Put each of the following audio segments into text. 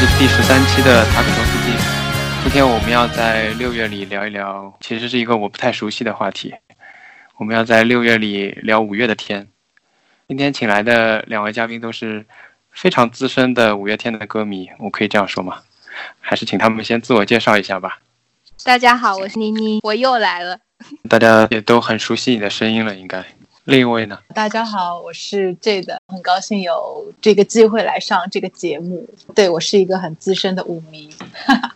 是第十三期的塔可托斯基。今天我们要在六月里聊一聊，其实是一个我不太熟悉的话题。我们要在六月里聊五月的天。今天请来的两位嘉宾都是非常资深的五月天的歌迷，我可以这样说吗？还是请他们先自我介绍一下吧。大家好，我是妮妮，我又来了。大家也都很熟悉你的声音了，应该。另一位呢？大家好，我是 J 的，很高兴有这个机会来上这个节目。对我是一个很资深的舞迷。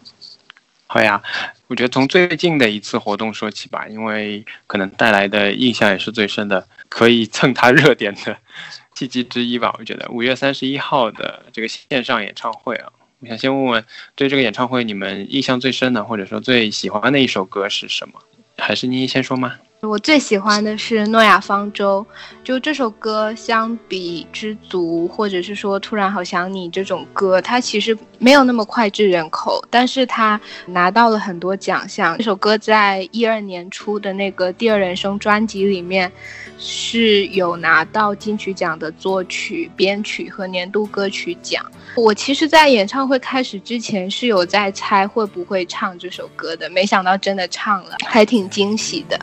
好呀，我觉得从最近的一次活动说起吧，因为可能带来的印象也是最深的，可以蹭它热点的 契机之一吧。我觉得五月三十一号的这个线上演唱会啊，我想先问问，对这个演唱会你们印象最深的，或者说最喜欢的一首歌是什么？还是妮妮先说吗？我最喜欢的是《诺亚方舟》，就这首歌相比《知足》或者是说《突然好想你》这种歌，它其实没有那么脍炙人口，但是它拿到了很多奖项。这首歌在一二年出的那个《第二人生》专辑里面是有拿到金曲奖的作曲、编曲和年度歌曲奖。我其实，在演唱会开始之前是有在猜会不会唱这首歌的，没想到真的唱了，还挺惊喜的。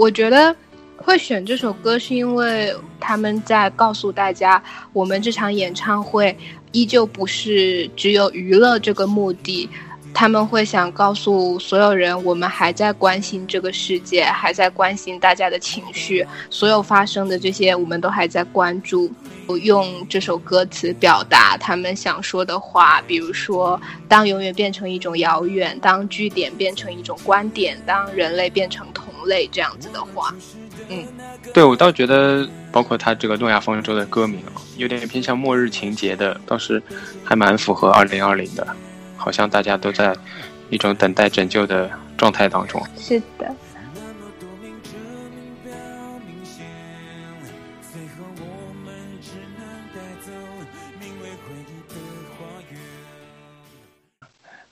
我觉得会选这首歌，是因为他们在告诉大家，我们这场演唱会依旧不是只有娱乐这个目的。他们会想告诉所有人，我们还在关心这个世界，还在关心大家的情绪，所有发生的这些，我们都还在关注。用这首歌词表达他们想说的话，比如说，当永远变成一种遥远，当据点变成一种观点，当人类变成类，这样子的话。嗯，对我倒觉得，包括他这个诺亚方舟的歌名啊，有点偏向末日情节的，倒是还蛮符合二零二零的。好像大家都在一种等待拯救的状态当中。是的。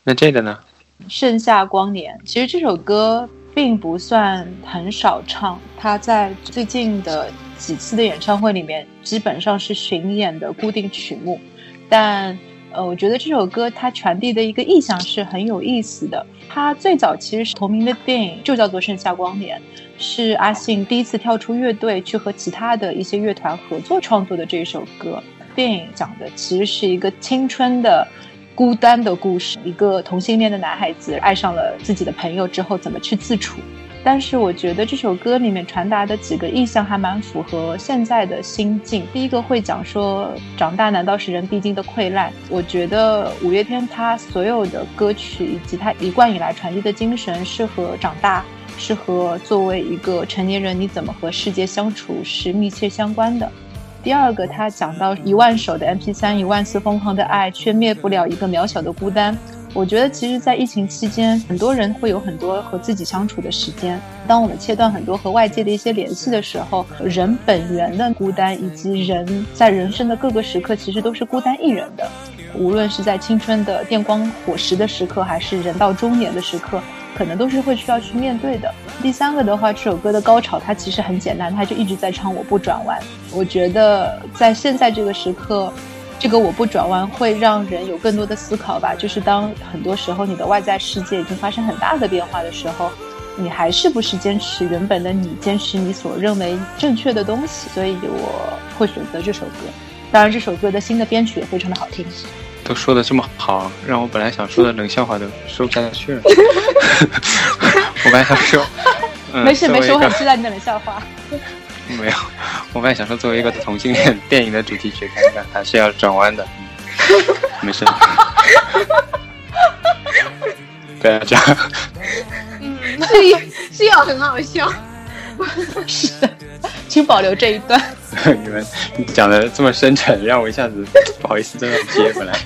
那这个呢？盛夏光年，其实这首歌并不算很少唱，他在最近的几次的演唱会里面，基本上是巡演的固定曲目，但。呃，我觉得这首歌它传递的一个意象是很有意思的。它最早其实是同名的电影，就叫做《盛夏光年》，是阿信第一次跳出乐队去和其他的一些乐团合作创作的这首歌。电影讲的其实是一个青春的孤单的故事，一个同性恋的男孩子爱上了自己的朋友之后，怎么去自处。但是我觉得这首歌里面传达的几个意象还蛮符合现在的心境。第一个会讲说，长大难道是人必经的溃烂？我觉得五月天他所有的歌曲以及他一贯以来传递的精神，是和长大，是和作为一个成年人你怎么和世界相处是密切相关的。第二个，他讲到一万首的 MP 三一万次疯狂的爱，却灭不了一个渺小的孤单。我觉得，其实，在疫情期间，很多人会有很多和自己相处的时间。当我们切断很多和外界的一些联系的时候，人本源的孤单，以及人在人生的各个时刻，其实都是孤单一人的。无论是在青春的电光火石的时刻，还是人到中年的时刻，可能都是会需要去面对的。第三个的话，这首歌的高潮，它其实很简单，它就一直在唱“我不转弯”。我觉得，在现在这个时刻。这个我不转弯会让人有更多的思考吧。就是当很多时候你的外在世界已经发生很大的变化的时候，你还是不是坚持原本的你，坚持你所认为正确的东西？所以我会选择这首歌。当然，这首歌的新的编曲也非常的好听。都说的这么好，让我本来想说的冷笑话都说不下去了。我本来想说，没事没事，我很期待你的冷笑话。没有，我本来想说，作为一个同性恋电影的主题曲，看看还是要转弯的。没事。不要这样。嗯，是是要很好笑。是的，请保留这一段。你们讲的这么深沉，让我一下子不好意思这样接回来。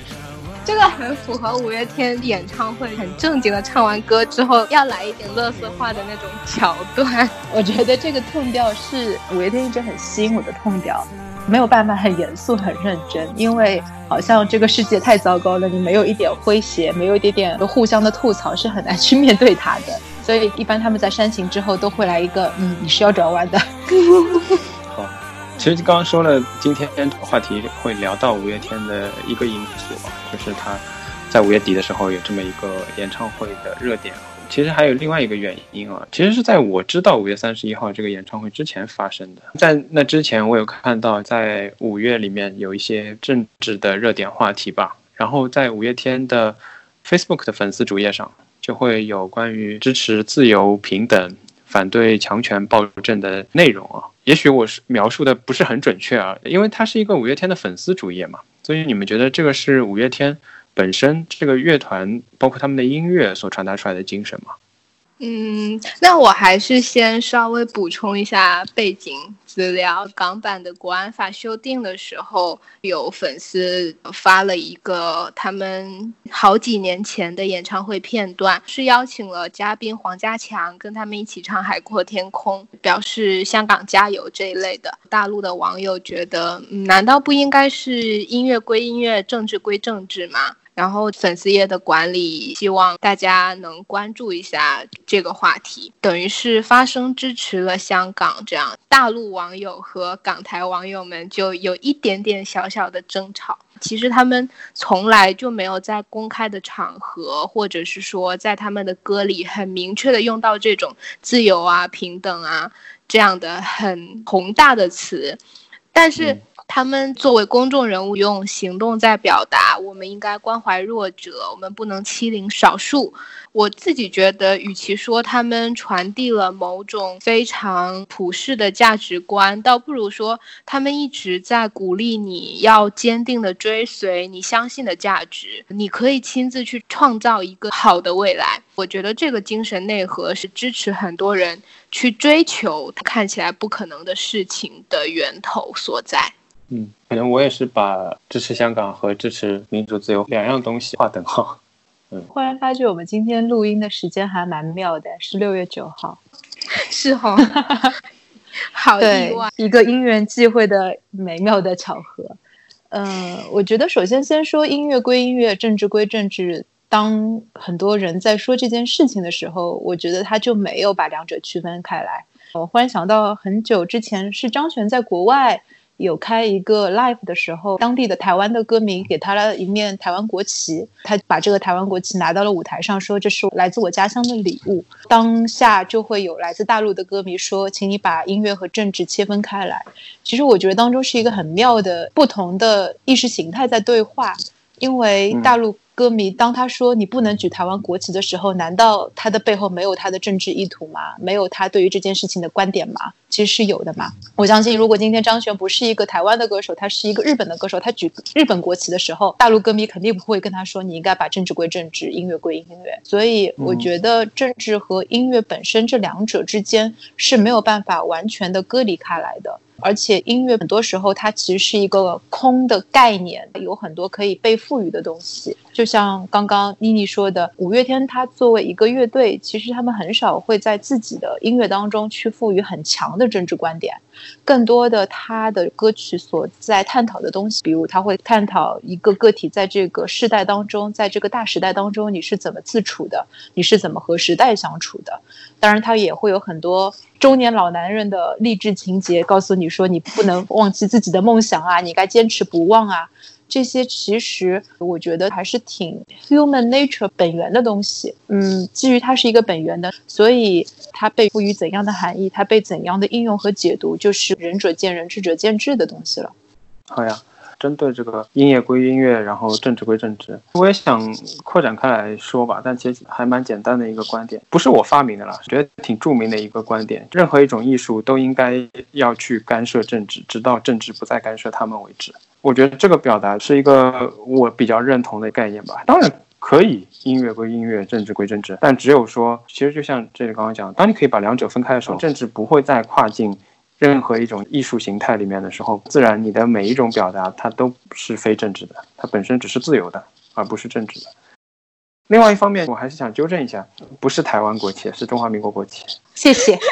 这个很符合五月天演唱会，很正经的唱完歌之后，要来一点乐色化的那种桥段。我觉得这个痛调是五月天一直很吸引我的痛调，没有办法很严肃、很认真，因为好像这个世界太糟糕了，你没有一点诙谐，没有一点点互相的吐槽，是很难去面对它的。所以一般他们在煽情之后都会来一个，嗯，你是要转弯的。其实刚刚说了，今天话题会聊到五月天的一个因素，就是他在五月底的时候有这么一个演唱会的热点。其实还有另外一个原因啊，其实是在我知道五月三十一号这个演唱会之前发生的。在那之前，我有看到在五月里面有一些政治的热点话题吧。然后在五月天的 Facebook 的粉丝主页上，就会有关于支持自由平等、反对强权暴政的内容啊。也许我是描述的不是很准确啊，因为它是一个五月天的粉丝主页嘛。所以你们觉得这个是五月天？本身这个乐团，包括他们的音乐所传达出来的精神吗？嗯，那我还是先稍微补充一下背景资料。港版的国安法修订的时候，有粉丝发了一个他们好几年前的演唱会片段，是邀请了嘉宾黄家强跟他们一起唱《海阔天空》，表示香港加油这一类的。大陆的网友觉得，难道不应该是音乐归音乐，政治归政治吗？然后粉丝页的管理希望大家能关注一下这个话题，等于是发声支持了香港。这样，大陆网友和港台网友们就有一点点小小的争吵。其实他们从来就没有在公开的场合，或者是说在他们的歌里很明确的用到这种自由啊、平等啊这样的很宏大的词，但是。他们作为公众人物，用行动在表达，我们应该关怀弱者，我们不能欺凌少数。我自己觉得，与其说他们传递了某种非常普世的价值观，倒不如说他们一直在鼓励你要坚定的追随你相信的价值。你可以亲自去创造一个好的未来。我觉得这个精神内核是支持很多人去追求看起来不可能的事情的源头所在。嗯，可能我也是把支持香港和支持民主自由两样东西划等号。嗯，忽然发觉我们今天录音的时间还蛮妙的，是六月九号，是哈，好意外，一个因缘际会的美妙的巧合。嗯，我觉得首先先说音乐归音乐，政治归政治。当很多人在说这件事情的时候，我觉得他就没有把两者区分开来。我忽然想到，很久之前是张悬在国外。有开一个 live 的时候，当地的台湾的歌迷给他了一面台湾国旗，他把这个台湾国旗拿到了舞台上，说这是来自我家乡的礼物。当下就会有来自大陆的歌迷说，请你把音乐和政治切分开来。其实我觉得当中是一个很妙的不同的意识形态在对话，因为大陆。歌迷当他说你不能举台湾国旗的时候，难道他的背后没有他的政治意图吗？没有他对于这件事情的观点吗？其实是有的嘛。我相信，如果今天张悬不是一个台湾的歌手，他是一个日本的歌手，他举日本国旗的时候，大陆歌迷肯定不会跟他说你应该把政治归政治，音乐归音乐。所以，我觉得政治和音乐本身这两者之间是没有办法完全的割离开来的。而且音乐很多时候它其实是一个空的概念，有很多可以被赋予的东西。就像刚刚妮妮说的，五月天它作为一个乐队，其实他们很少会在自己的音乐当中去赋予很强的政治观点。更多的他的歌曲所在探讨的东西，比如他会探讨一个个体在这个时代当中，在这个大时代当中你是怎么自处的，你是怎么和时代相处的。当然，他也会有很多中年老男人的励志情节，告诉你说你不能忘记自己的梦想啊，你该坚持不忘啊。这些其实我觉得还是挺 human nature 本源的东西。嗯，基于它是一个本源的，所以它被赋予怎样的含义，它被怎样的应用和解读，就是仁者见仁，智者见智的东西了。好呀，针对这个音乐归音乐，然后政治归政治，我也想扩展开来说吧。但其实还蛮简单的一个观点，不是我发明的啦，觉得挺著名的一个观点：任何一种艺术都应该要去干涉政治，直到政治不再干涉他们为止。我觉得这个表达是一个我比较认同的概念吧。当然可以，音乐归音乐，政治归政治，但只有说，其实就像这里刚刚讲，当你可以把两者分开的时候，政治不会再跨进任何一种艺术形态里面的时候，自然你的每一种表达它都是非政治的，它本身只是自由的，而不是政治的。另外一方面，我还是想纠正一下，不是台湾国旗，是中华民国国旗。谢谢。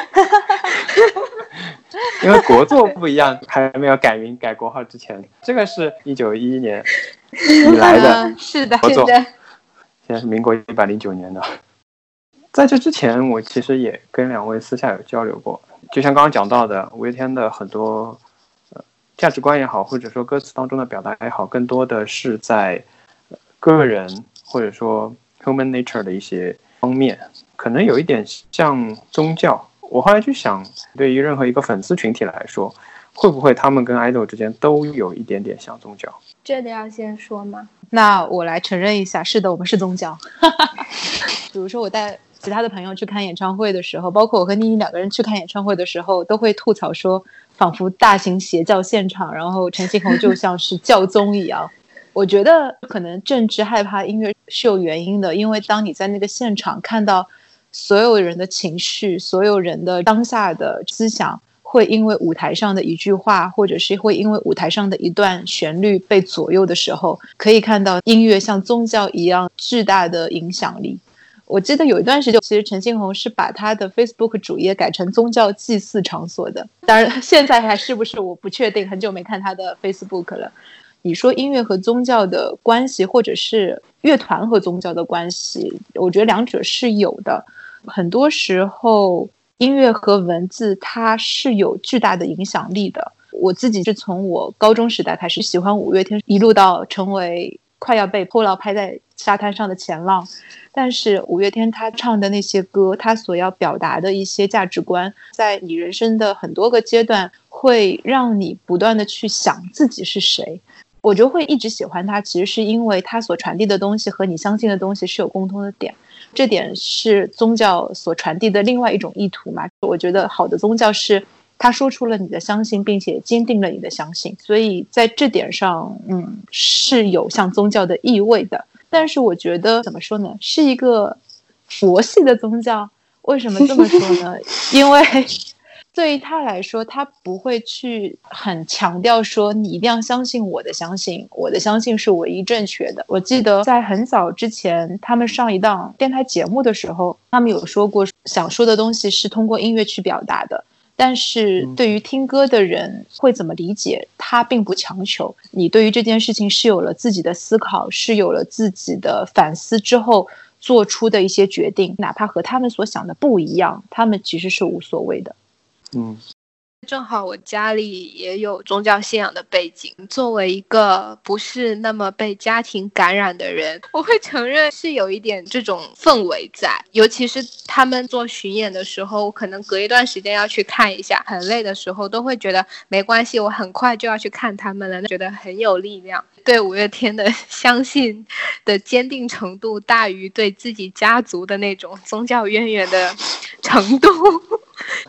因为国作不一样，还没有改名改国号之前，这个是一九一一年以来的，是的，国作。现在是民国一百零九年的。在这之前，我其实也跟两位私下有交流过，就像刚刚讲到的，五月天的很多呃价值观也好，或者说歌词当中的表达也好，更多的是在个人或者说 human nature 的一些方面，可能有一点像宗教。我后来去想，对于任何一个粉丝群体来说，会不会他们跟 idol 之间都有一点点像宗教？这得要先说吗？那我来承认一下，是的，我们是宗教。比如说我带其他的朋友去看演唱会的时候，包括我和妮妮两个人去看演唱会的时候，都会吐槽说，仿佛大型邪教现场，然后陈星红就 像是教宗一样。我觉得可能政治害怕音乐是有原因的，因为当你在那个现场看到。所有人的情绪，所有人的当下的思想，会因为舞台上的一句话，或者是会因为舞台上的一段旋律被左右的时候，可以看到音乐像宗教一样巨大的影响力。我记得有一段时间，其实陈星红是把他的 Facebook 主页改成宗教祭祀场所的。当然，现在还是不是我不确定，很久没看他的 Facebook 了。你说音乐和宗教的关系，或者是乐团和宗教的关系，我觉得两者是有的。很多时候，音乐和文字它是有巨大的影响力的。我自己是从我高中时代开始喜欢五月天，一路到成为快要被破浪拍在沙滩上的前浪。但是五月天他唱的那些歌，他所要表达的一些价值观，在你人生的很多个阶段，会让你不断的去想自己是谁。我就会一直喜欢他，其实是因为他所传递的东西和你相信的东西是有共通的点。这点是宗教所传递的另外一种意图嘛？我觉得好的宗教是他说出了你的相信，并且坚定了你的相信，所以在这点上，嗯，是有像宗教的意味的。但是我觉得怎么说呢？是一个佛系的宗教。为什么这么说呢？因为。对于他来说，他不会去很强调说你一定要相信我的相信，我的相信是唯一正确的。我记得在很早之前，他们上一档电台节目的时候，他们有说过，想说的东西是通过音乐去表达的。但是对于听歌的人会怎么理解，他并不强求。你对于这件事情是有了自己的思考，是有了自己的反思之后做出的一些决定，哪怕和他们所想的不一样，他们其实是无所谓的。嗯，正好我家里也有宗教信仰的背景。作为一个不是那么被家庭感染的人，我会承认是有一点这种氛围在。尤其是他们做巡演的时候，我可能隔一段时间要去看一下，很累的时候，都会觉得没关系，我很快就要去看他们了，觉得很有力量。对五月天的相信的坚定程度，大于对自己家族的那种宗教渊源的程度。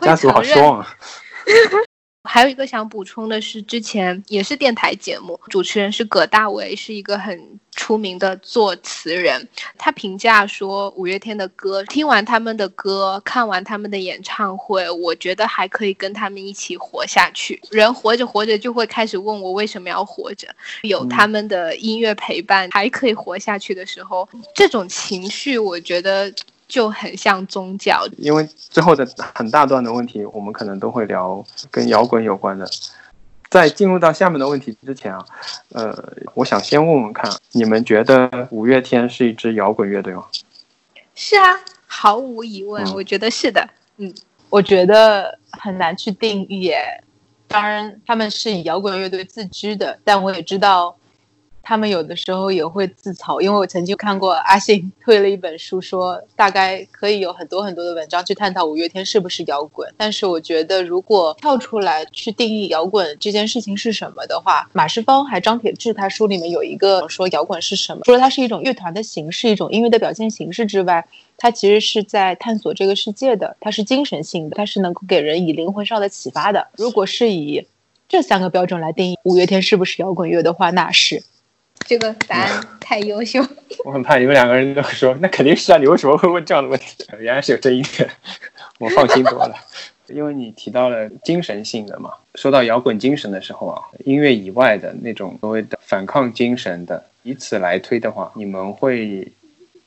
家族好失望啊！还有一个想补充的是，之前也是电台节目，主持人是葛大为，是一个很出名的作词人。他评价说，五月天的歌，听完他们的歌，看完他们的演唱会，我觉得还可以跟他们一起活下去。人活着活着就会开始问我为什么要活着，有他们的音乐陪伴，还可以活下去的时候，这种情绪，我觉得。就很像宗教，因为最后的很大段的问题，我们可能都会聊跟摇滚有关的。在进入到下面的问题之前啊，呃，我想先问问看，你们觉得五月天是一支摇滚乐队吗？是啊，毫无疑问，我觉得是的。嗯，我觉得很难去定义耶。当然，他们是以摇滚乐队自居的，但我也知道。他们有的时候也会自嘲，因为我曾经看过阿信 推了一本书，说大概可以有很多很多的文章去探讨五月天是不是摇滚。但是我觉得，如果跳出来去定义摇滚这件事情是什么的话，马世芳还张铁志他书里面有一个说摇滚是什么，除了它是一种乐团的形式，一种音乐的表现形式之外，它其实是在探索这个世界的，它是精神性的，它是能够给人以灵魂上的启发的。如果是以这三个标准来定义五月天是不是摇滚乐的话，那是。这个答案太优秀，我很怕你们两个人都说那肯定是啊，你为什么会问这样的问题？原来是有争议的，我放心多了。因为你提到了精神性的嘛，说到摇滚精神的时候啊，音乐以外的那种所谓的反抗精神的，以此来推的话，你们会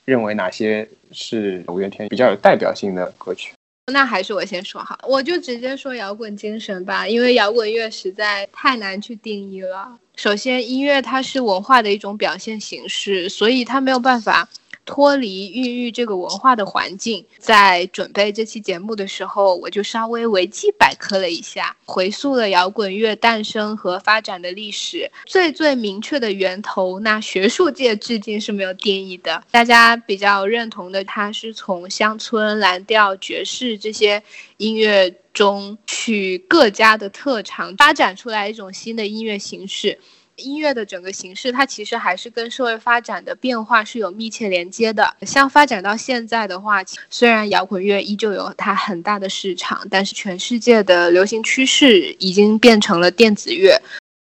认为哪些是五月天比较有代表性的歌曲？那还是我先说好，我就直接说摇滚精神吧，因为摇滚乐实在太难去定义了。首先，音乐它是文化的一种表现形式，所以它没有办法脱离孕育这个文化的环境，在准备这期节目的时候，我就稍微维基百科了一下，回溯了摇滚乐诞生和发展的历史。最最明确的源头，那学术界至今是没有定义的。大家比较认同的，它是从乡村蓝调、爵士这些音乐中取各家的特长，发展出来一种新的音乐形式。音乐的整个形式，它其实还是跟社会发展的变化是有密切连接的。像发展到现在的话，虽然摇滚乐依旧有它很大的市场，但是全世界的流行趋势已经变成了电子乐。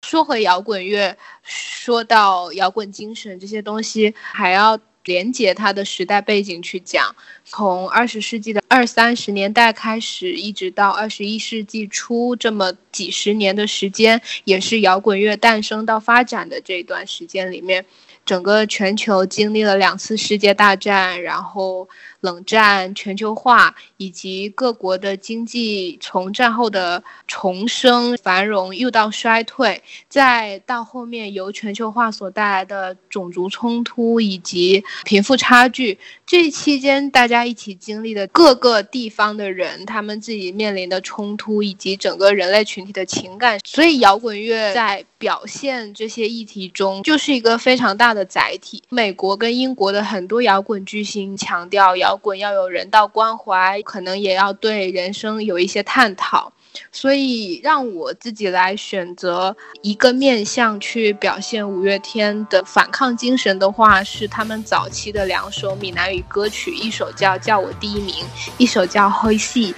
说回摇滚乐，说到摇滚精神这些东西，还要。连接它的时代背景去讲，从二十世纪的二三十年代开始，一直到二十一世纪初这么几十年的时间，也是摇滚乐诞生到发展的这段时间里面，整个全球经历了两次世界大战，然后。冷战、全球化以及各国的经济从战后的重生、繁荣又到衰退，再到后面由全球化所带来的种族冲突以及贫富差距，这期间大家一起经历的各个地方的人，他们自己面临的冲突以及整个人类群体的情感，所以摇滚乐在表现这些议题中就是一个非常大的载体。美国跟英国的很多摇滚巨星强调摇。摇滚要有人道关怀，可能也要对人生有一些探讨，所以让我自己来选择一个面向去表现五月天的反抗精神的话，是他们早期的两首闽南语歌曲，一首叫《叫我第一名》，一首叫《灰戏》。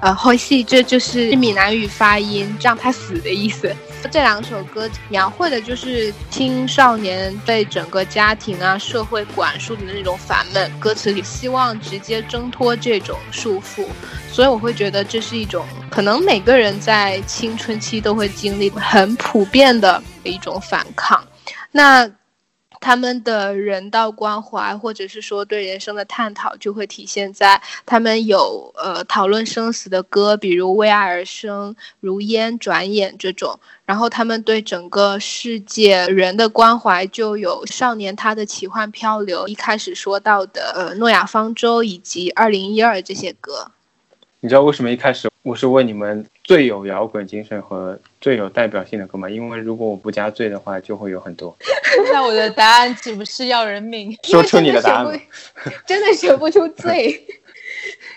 呃，灰戏这就是闽南语发音，让他死的意思。这两首歌描绘的就是青少年被整个家庭啊、社会管束的那种烦闷。歌词里希望直接挣脱这种束缚，所以我会觉得这是一种可能每个人在青春期都会经历很普遍的一种反抗。那。他们的人道关怀，或者是说对人生的探讨，就会体现在他们有呃讨论生死的歌，比如《为爱而生》《如烟转眼》这种。然后他们对整个世界人的关怀，就有《少年他的奇幻漂流》一开始说到的呃《诺亚方舟》以及《二零一二》这些歌。你知道为什么一开始我是问你们最有摇滚精神和最有代表性的歌吗？因为如果我不加“最”的话，就会有很多。那我的答案岂不是要人命？说出你的答案。真的写 不出“最”。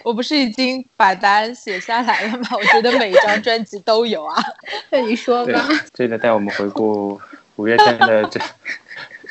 我不是已经把答案写下来了吗？我觉得每一张专辑都有啊。那你说吧。这个带我们回顾五月天的这。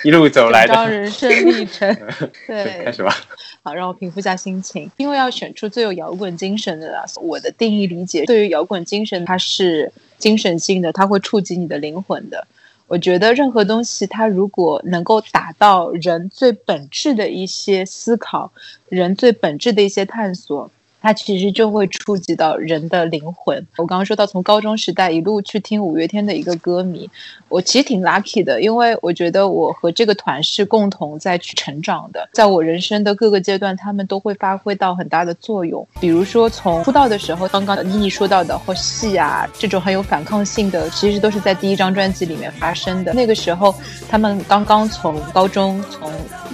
一路走来的人生历程，对，开始吧。好，让我平复一下心情。因为要选出最有摇滚精神的，我的定义理解，对于摇滚精神，它是精神性的，它会触及你的灵魂的。我觉得任何东西，它如果能够达到人最本质的一些思考，人最本质的一些探索。它其实就会触及到人的灵魂。我刚刚说到，从高中时代一路去听五月天的一个歌迷，我其实挺 lucky 的，因为我觉得我和这个团是共同在去成长的。在我人生的各个阶段，他们都会发挥到很大的作用。比如说从出道的时候，刚刚妮妮说到的或戏啊这种很有反抗性的，其实都是在第一张专辑里面发生的。那个时候，他们刚刚从高中从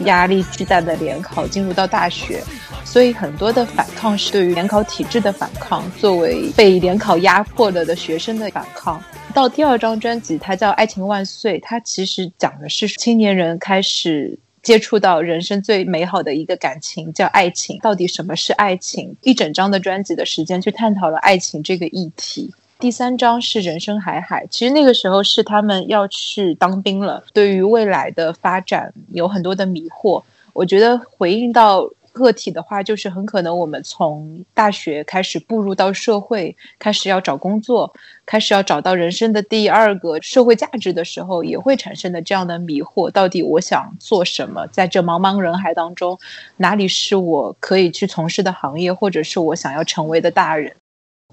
压力巨大的联考进入到大学。所以很多的反抗是对于联考体制的反抗，作为被联考压迫了的学生的反抗。到第二张专辑，它叫《爱情万岁》，它其实讲的是青年人开始接触到人生最美好的一个感情，叫爱情。到底什么是爱情？一整张的专辑的时间去探讨了爱情这个议题。第三章是人生海海，其实那个时候是他们要去当兵了，对于未来的发展有很多的迷惑。我觉得回应到。个体的话，就是很可能我们从大学开始步入到社会，开始要找工作，开始要找到人生的第二个社会价值的时候，也会产生的这样的迷惑：到底我想做什么？在这茫茫人海当中，哪里是我可以去从事的行业，或者是我想要成为的大人？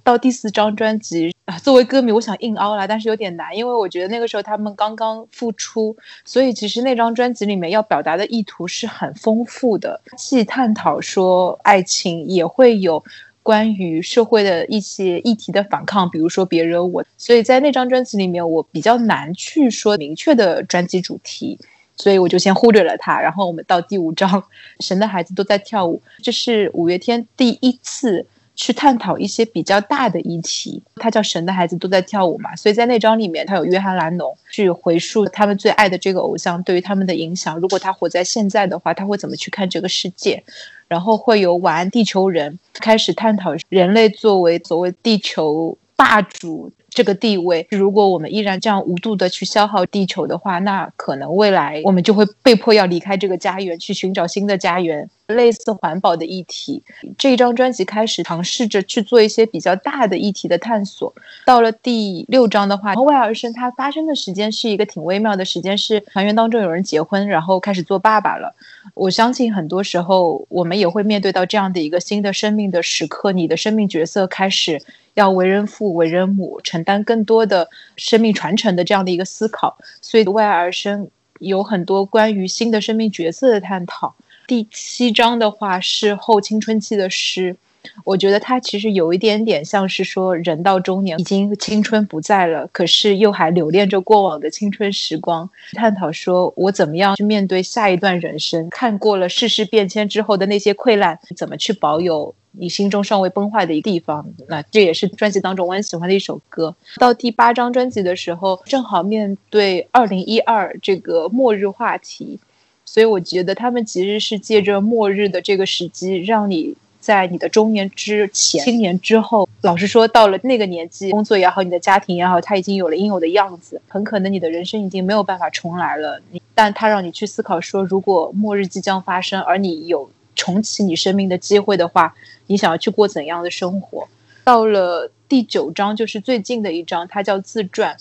到第四张专辑啊，作为歌迷，我想硬凹了，但是有点难，因为我觉得那个时候他们刚刚复出，所以其实那张专辑里面要表达的意图是很丰富的，既探讨说爱情，也会有关于社会的一些议题的反抗，比如说别惹我。所以在那张专辑里面，我比较难去说明确的专辑主题。所以我就先忽略了它。然后我们到第五章，《神的孩子都在跳舞》，这是五月天第一次去探讨一些比较大的议题。它叫《神的孩子都在跳舞》嘛，所以在那章里面，他有约翰·兰农去回溯他们最爱的这个偶像对于他们的影响。如果他活在现在的话，他会怎么去看这个世界？然后会有《晚安地球人》开始探讨人类作为所谓地球霸主。这个地位，如果我们依然这样无度的去消耗地球的话，那可能未来我们就会被迫要离开这个家园，去寻找新的家园。类似环保的议题，这一张专辑开始尝试着去做一些比较大的议题的探索。到了第六章的话，外而生，它发生的时间是一个挺微妙的时间，是团员当中有人结婚，然后开始做爸爸了。我相信很多时候我们也会面对到这样的一个新的生命的时刻，你的生命角色开始。要为人父、为人母，承担更多的生命传承的这样的一个思考，所以为爱而生有很多关于新的生命角色的探讨。第七章的话是后青春期的诗，我觉得它其实有一点点像是说，人到中年已经青春不在了，可是又还留恋着过往的青春时光，探讨说我怎么样去面对下一段人生，看过了世事变迁之后的那些溃烂，怎么去保有。你心中尚未崩坏的一个地方，那这也是专辑当中我很喜欢的一首歌。到第八张专辑的时候，正好面对二零一二这个末日话题，所以我觉得他们其实是借着末日的这个时机，让你在你的中年之前、青年之后，老实说，到了那个年纪，工作也好，你的家庭也好，他已经有了应有的样子，很可能你的人生已经没有办法重来了。但他让你去思考说，如果末日即将发生，而你有重启你生命的机会的话。你想要去过怎样的生活？到了第九章，就是最近的一章，它叫自传。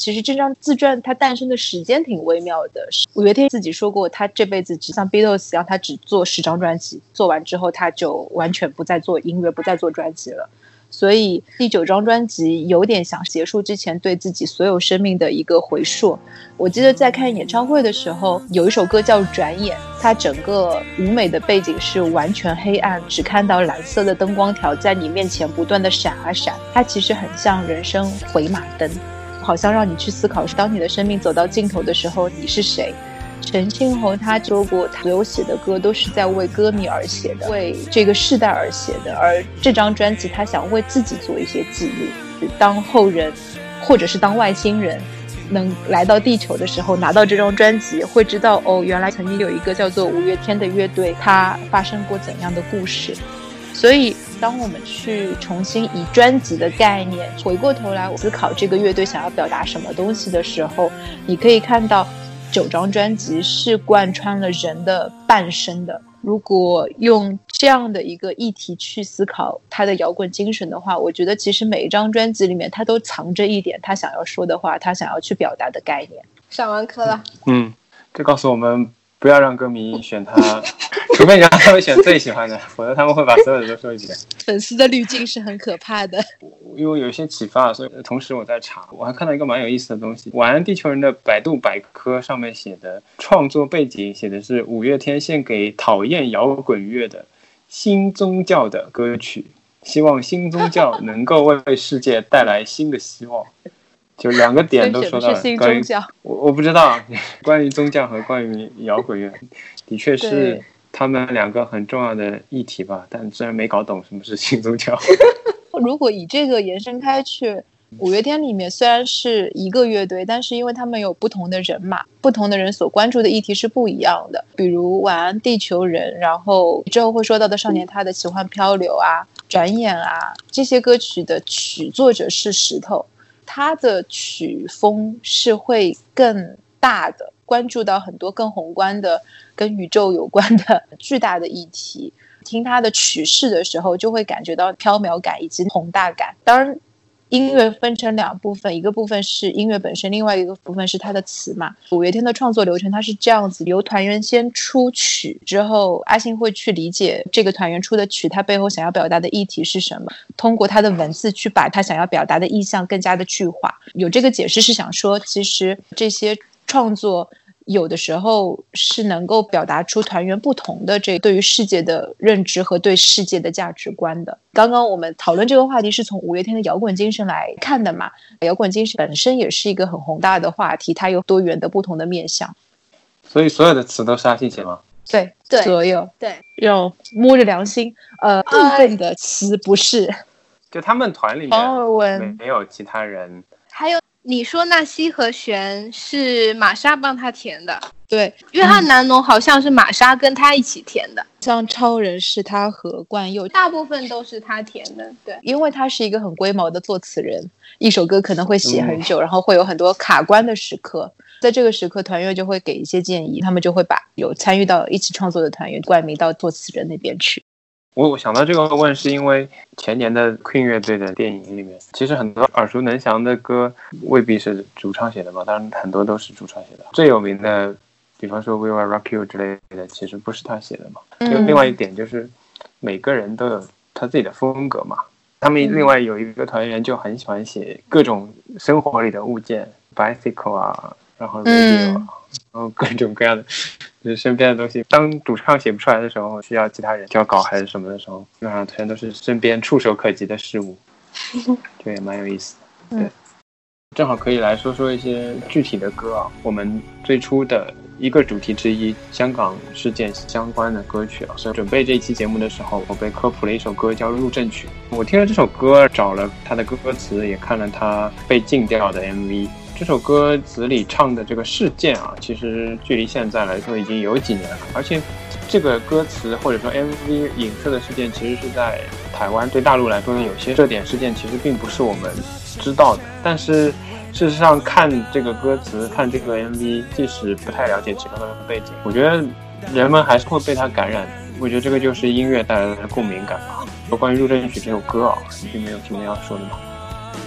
其实这张自传它诞生的时间挺微妙的。五月天自己说过，他这辈子只像 Beatles 一样，他只做十张专辑，做完之后他就完全不再做音乐，不再做专辑了。所以第九张专辑有点想结束之前对自己所有生命的一个回溯。我记得在看演唱会的时候，有一首歌叫《转眼》，它整个舞美的背景是完全黑暗，只看到蓝色的灯光条在你面前不断的闪啊闪。它其实很像人生回马灯，好像让你去思考：是当你的生命走到尽头的时候，你是谁？陈庆侯他说过，他所有写的歌都是在为歌迷而写的，为这个世代而写的。而这张专辑，他想为自己做一些记录。当后人，或者是当外星人，能来到地球的时候，拿到这张专辑，会知道哦，原来曾经有一个叫做五月天的乐队，它发生过怎样的故事。所以，当我们去重新以专辑的概念回过头来思考这个乐队想要表达什么东西的时候，你可以看到。九张专辑是贯穿了人的半生的。如果用这样的一个议题去思考他的摇滚精神的话，我觉得其实每一张专辑里面，他都藏着一点他想要说的话，他想要去表达的概念。上完课了。嗯，这告诉我们。不要让歌迷 选他，除非你让他们选最喜欢的，否则他们会把所有的都说一遍。粉丝的滤镜是很可怕的。因为有一些启发，所以同时我在查，我还看到一个蛮有意思的东西。晚安地球人的百度百科上面写的创作背景写的是五月天献给讨厌摇滚乐的新宗教的歌曲，希望新宗教能够为世界带来新的希望。就两个点都说到了，关于我我不知道，关于宗教和关于摇滚乐，的确是他们两个很重要的议题吧。但虽然没搞懂什么是新宗教。如果以这个延伸开去，五月天里面虽然是一个乐队，但是因为他们有不同的人马，不同的人所关注的议题是不一样的。比如《晚安地球人》，然后之后会说到的《少年他的奇幻漂流》啊，《转眼》啊，这些歌曲的曲作者是石头。他的曲风是会更大的，关注到很多更宏观的、跟宇宙有关的巨大的议题。听他的曲式的时候，就会感觉到飘渺感以及宏大感。当然。音乐分成两部分，一个部分是音乐本身，另外一个部分是它的词嘛。五月天的创作流程它是这样子：由团员先出曲，之后阿信会去理解这个团员出的曲，他背后想要表达的议题是什么，通过他的文字去把他想要表达的意象更加的具化。有这个解释是想说，其实这些创作。有的时候是能够表达出团员不同的这对于世界的认知和对世界的价值观的。刚刚我们讨论这个话题是从五月天的摇滚精神来看的嘛？摇滚精神本身也是一个很宏大的话题，它有多元的不同的面向。所以所有的词都是阿信写吗？对对所有对，要摸着良心，呃，部分的词不是。就他们团里面没有其他人。还有你说那西和弦是玛莎帮他填的，对，约翰南农好像是玛莎跟他一起填的，像超人是他和冠佑，大部分都是他填的。对，因为他是一个很龟毛的作词人，一首歌可能会写很嗯久，然后会有很多卡关的时刻。在这个时刻，团员就会给一些建议，他们就会把有参与到一起创作的团员冠名到作词人那边去。我我想到这个问是因为前年的 Queen 乐队的电影里面，其实很多耳熟能详的歌未必是主唱写的嘛，当然很多都是主唱写的。最有名的，比方说 We Will Rock You 之类的，其实不是他写的嘛。嗯另外一点就是，每个人都有他自己的风格嘛。他们嗯另外有一个团员就很喜欢写各种生活里的物件，bicycle 啊，然后啊，然后各种各样的，就是身边的东西。当主唱写不出来的时候，需要其他人交稿还是什么的时候，基本上全都是身边触手可及的事物，就也蛮有意思的。对，嗯正好可以来说说一些具体的歌啊。我们最初的一个主题之一，香港事件相关的歌曲啊。所以准备这一期节目的时候，我被科普了一首歌叫《入阵曲》。我听了这首歌，找了它的歌词，也看了它被禁掉的 MV。这首歌词里唱的这个事件啊，其实距离现在来说已经有几年了，而且这个歌词或者说 MV 影射的事件，其实是在台湾。对大陆来说，有些热点事件其实并不是我们知道的。但是事实上，看这个歌词，看这个 MV，即使不太了解其中的背景，我觉得人们还是会被它感染。我觉得这个就是音乐带来的共鸣感吧。关于《入阵曲》这首歌啊，你并没有什么要说的吗？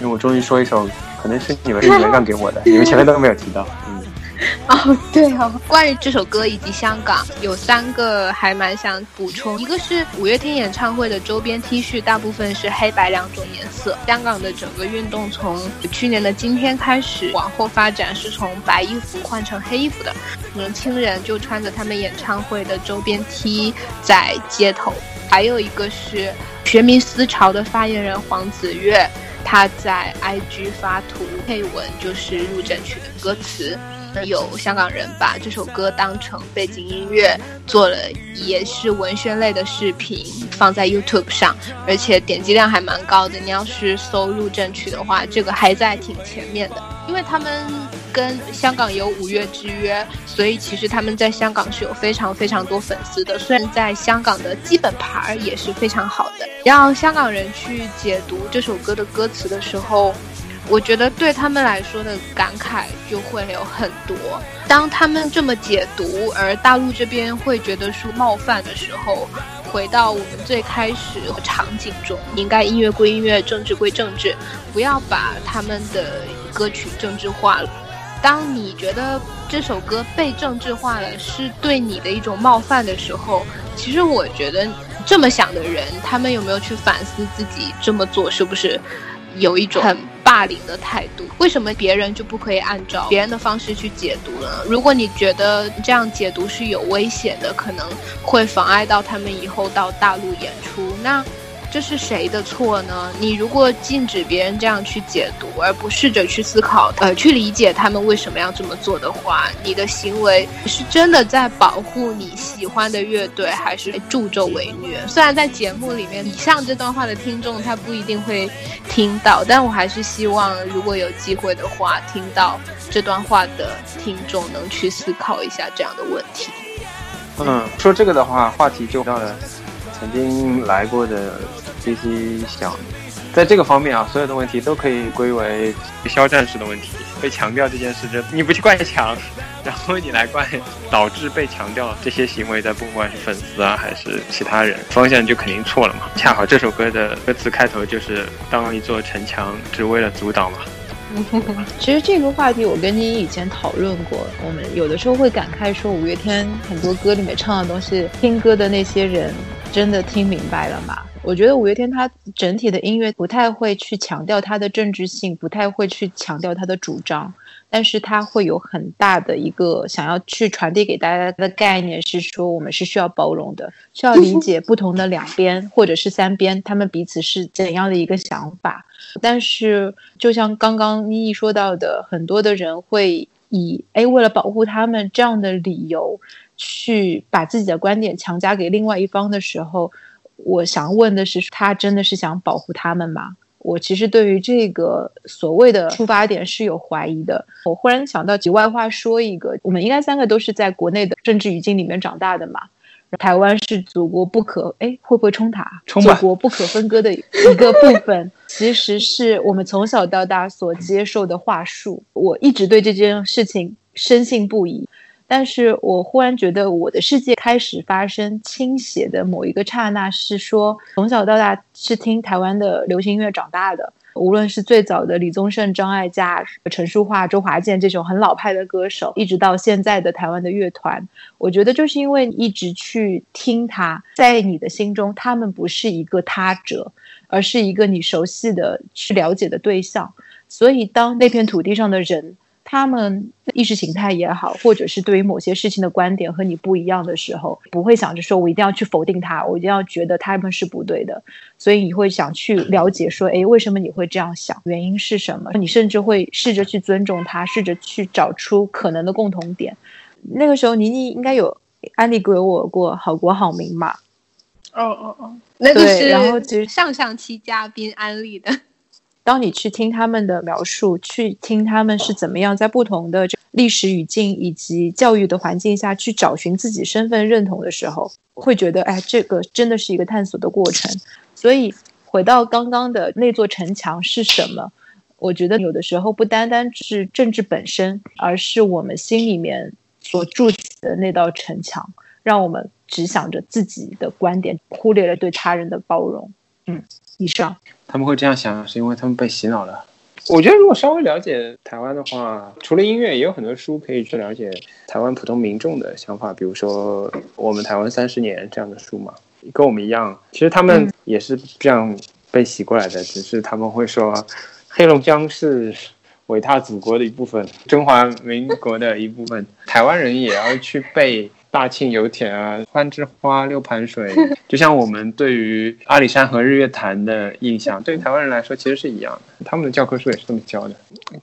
因为我终于说一首，可能是你们你们让给我的，你们前面都没有提到。嗯。哦，对哦。关于这首歌以及香港，有三个还蛮想补充。一个是五月天演唱会的周边 T 恤，大部分是黑白两种颜色。香港的整个运动从去年的今天开始往后发展，是从白衣服换成黑衣服的。年轻人就穿着他们演唱会的周边 T 在街头。还有一个是学民思潮的发言人黄子悦。他在 IG 发图配文，就是入阵曲的歌词。有香港人把这首歌当成背景音乐，做了也是文宣类的视频，放在 YouTube 上，而且点击量还蛮高的。你要是搜入阵曲的话，这个还在挺前面的。因为他们跟香港有五月之约，所以其实他们在香港是有非常非常多粉丝的。虽然在香港的基本盘也是非常好的，让香港人去解读这首歌的歌词的时候。我觉得对他们来说的感慨就会有很多。当他们这么解读，而大陆这边会觉得是冒犯的时候，回到我们最开始的场景中，应该音乐归音乐，政治归政治，不要把他们的歌曲政治化了。当你觉得这首歌被政治化了，是对你的一种冒犯的时候，其实我觉得这么想的人，他们有没有去反思自己这么做是不是有一种很霸凌的态度？为什么别人就不可以按照别人的方式去解读呢？如果你觉得这样解读是有危险的，可能会妨碍到他们以后到大陆演出，那。这是谁的错呢？你如果禁止别人这样去解读，而不试着去思考，呃，去理解他们为什么要这么做的话，你的行为是真的在保护你喜欢的乐队，还是助纣为虐？虽然在节目里面，以上这段话的听众他不一定会听到，但我还是希望，如果有机会的话，听到这段话的听众能去思考一下这样的问题。嗯，说这个的话，话题就到了曾经来过的 C C 想，在这个方面啊，所有的问题都可以归为肖战式的问题。被强调这件事，就你不去怪强，然后你来怪导致被强调这些行为的，不管是粉丝啊还是其他人，方向就肯定错了嘛。恰好这首歌的歌词开头就是“当一座城墙，只为了阻挡”嘛。其实这个话题我跟你以前讨论过，我们有的时候会感慨说，五月天很多歌里面唱的东西，听歌的那些人真的听明白了吗？我觉得五月天他整体的音乐不太会去强调他的政治性，不太会去强调他的主张，但是他会有很大的一个想要去传递给大家的概念，是说我们是需要包容的，需要理解不同的两边或者是三边，他们彼此是怎样的一个想法。但是，就像刚刚妮妮说到的，很多的人会以哎为了保护他们这样的理由去把自己的观点强加给另外一方的时候，我想问的是，他真的是想保护他们吗？我其实对于这个所谓的出发点是有怀疑的。我忽然想到，题外话说一个，我们应该三个都是在国内的政治语境里面长大的嘛。台湾是祖国不可哎，会不会冲塔？祖国不可分割的一个部分，其实是我们从小到大所接受的话术。我一直对这件事情深信不疑，但是我忽然觉得我的世界开始发生倾斜的某一个刹那，是说从小到大是听台湾的流行音乐长大的。无论是最早的李宗盛、张艾嘉、陈淑桦、周华健这种很老派的歌手，一直到现在的台湾的乐团，我觉得就是因为一直去听他，在你的心中，他们不是一个他者，而是一个你熟悉的、去了解的对象，所以当那片土地上的人。他们意识形态也好，或者是对于某些事情的观点和你不一样的时候，不会想着说我一定要去否定他，我一定要觉得他们是不对的，所以你会想去了解说，哎，为什么你会这样想？原因是什么？你甚至会试着去尊重他，试着去找出可能的共同点。那个时候，妮妮应该有安利给我过《好国好民》嘛？哦哦哦，那个是然后其实上上期嘉宾安利的。当你去听他们的描述，去听他们是怎么样在不同的历史语境以及教育的环境下去找寻自己身份认同的时候，会觉得，哎，这个真的是一个探索的过程。所以回到刚刚的那座城墙是什么？我觉得有的时候不单单是政治本身，而是我们心里面所筑起的那道城墙，让我们只想着自己的观点，忽略了对他人的包容。嗯。以上，他们会这样想，是因为他们被洗脑了。我觉得，如果稍微了解台湾的话，除了音乐，也有很多书可以去了解台湾普通民众的想法。比如说，《我们台湾三十年》这样的书嘛，跟我们一样，其实他们也是这样被洗过来的，只是他们会说，黑龙江是伟大祖国的一部分，中华民国的一部分，台湾人也要去背。大庆油田啊，番枝花、六盘水，就像我们对于阿里山和日月潭的印象，对于台湾人来说其实是一样的。他们的教科书也是这么教的。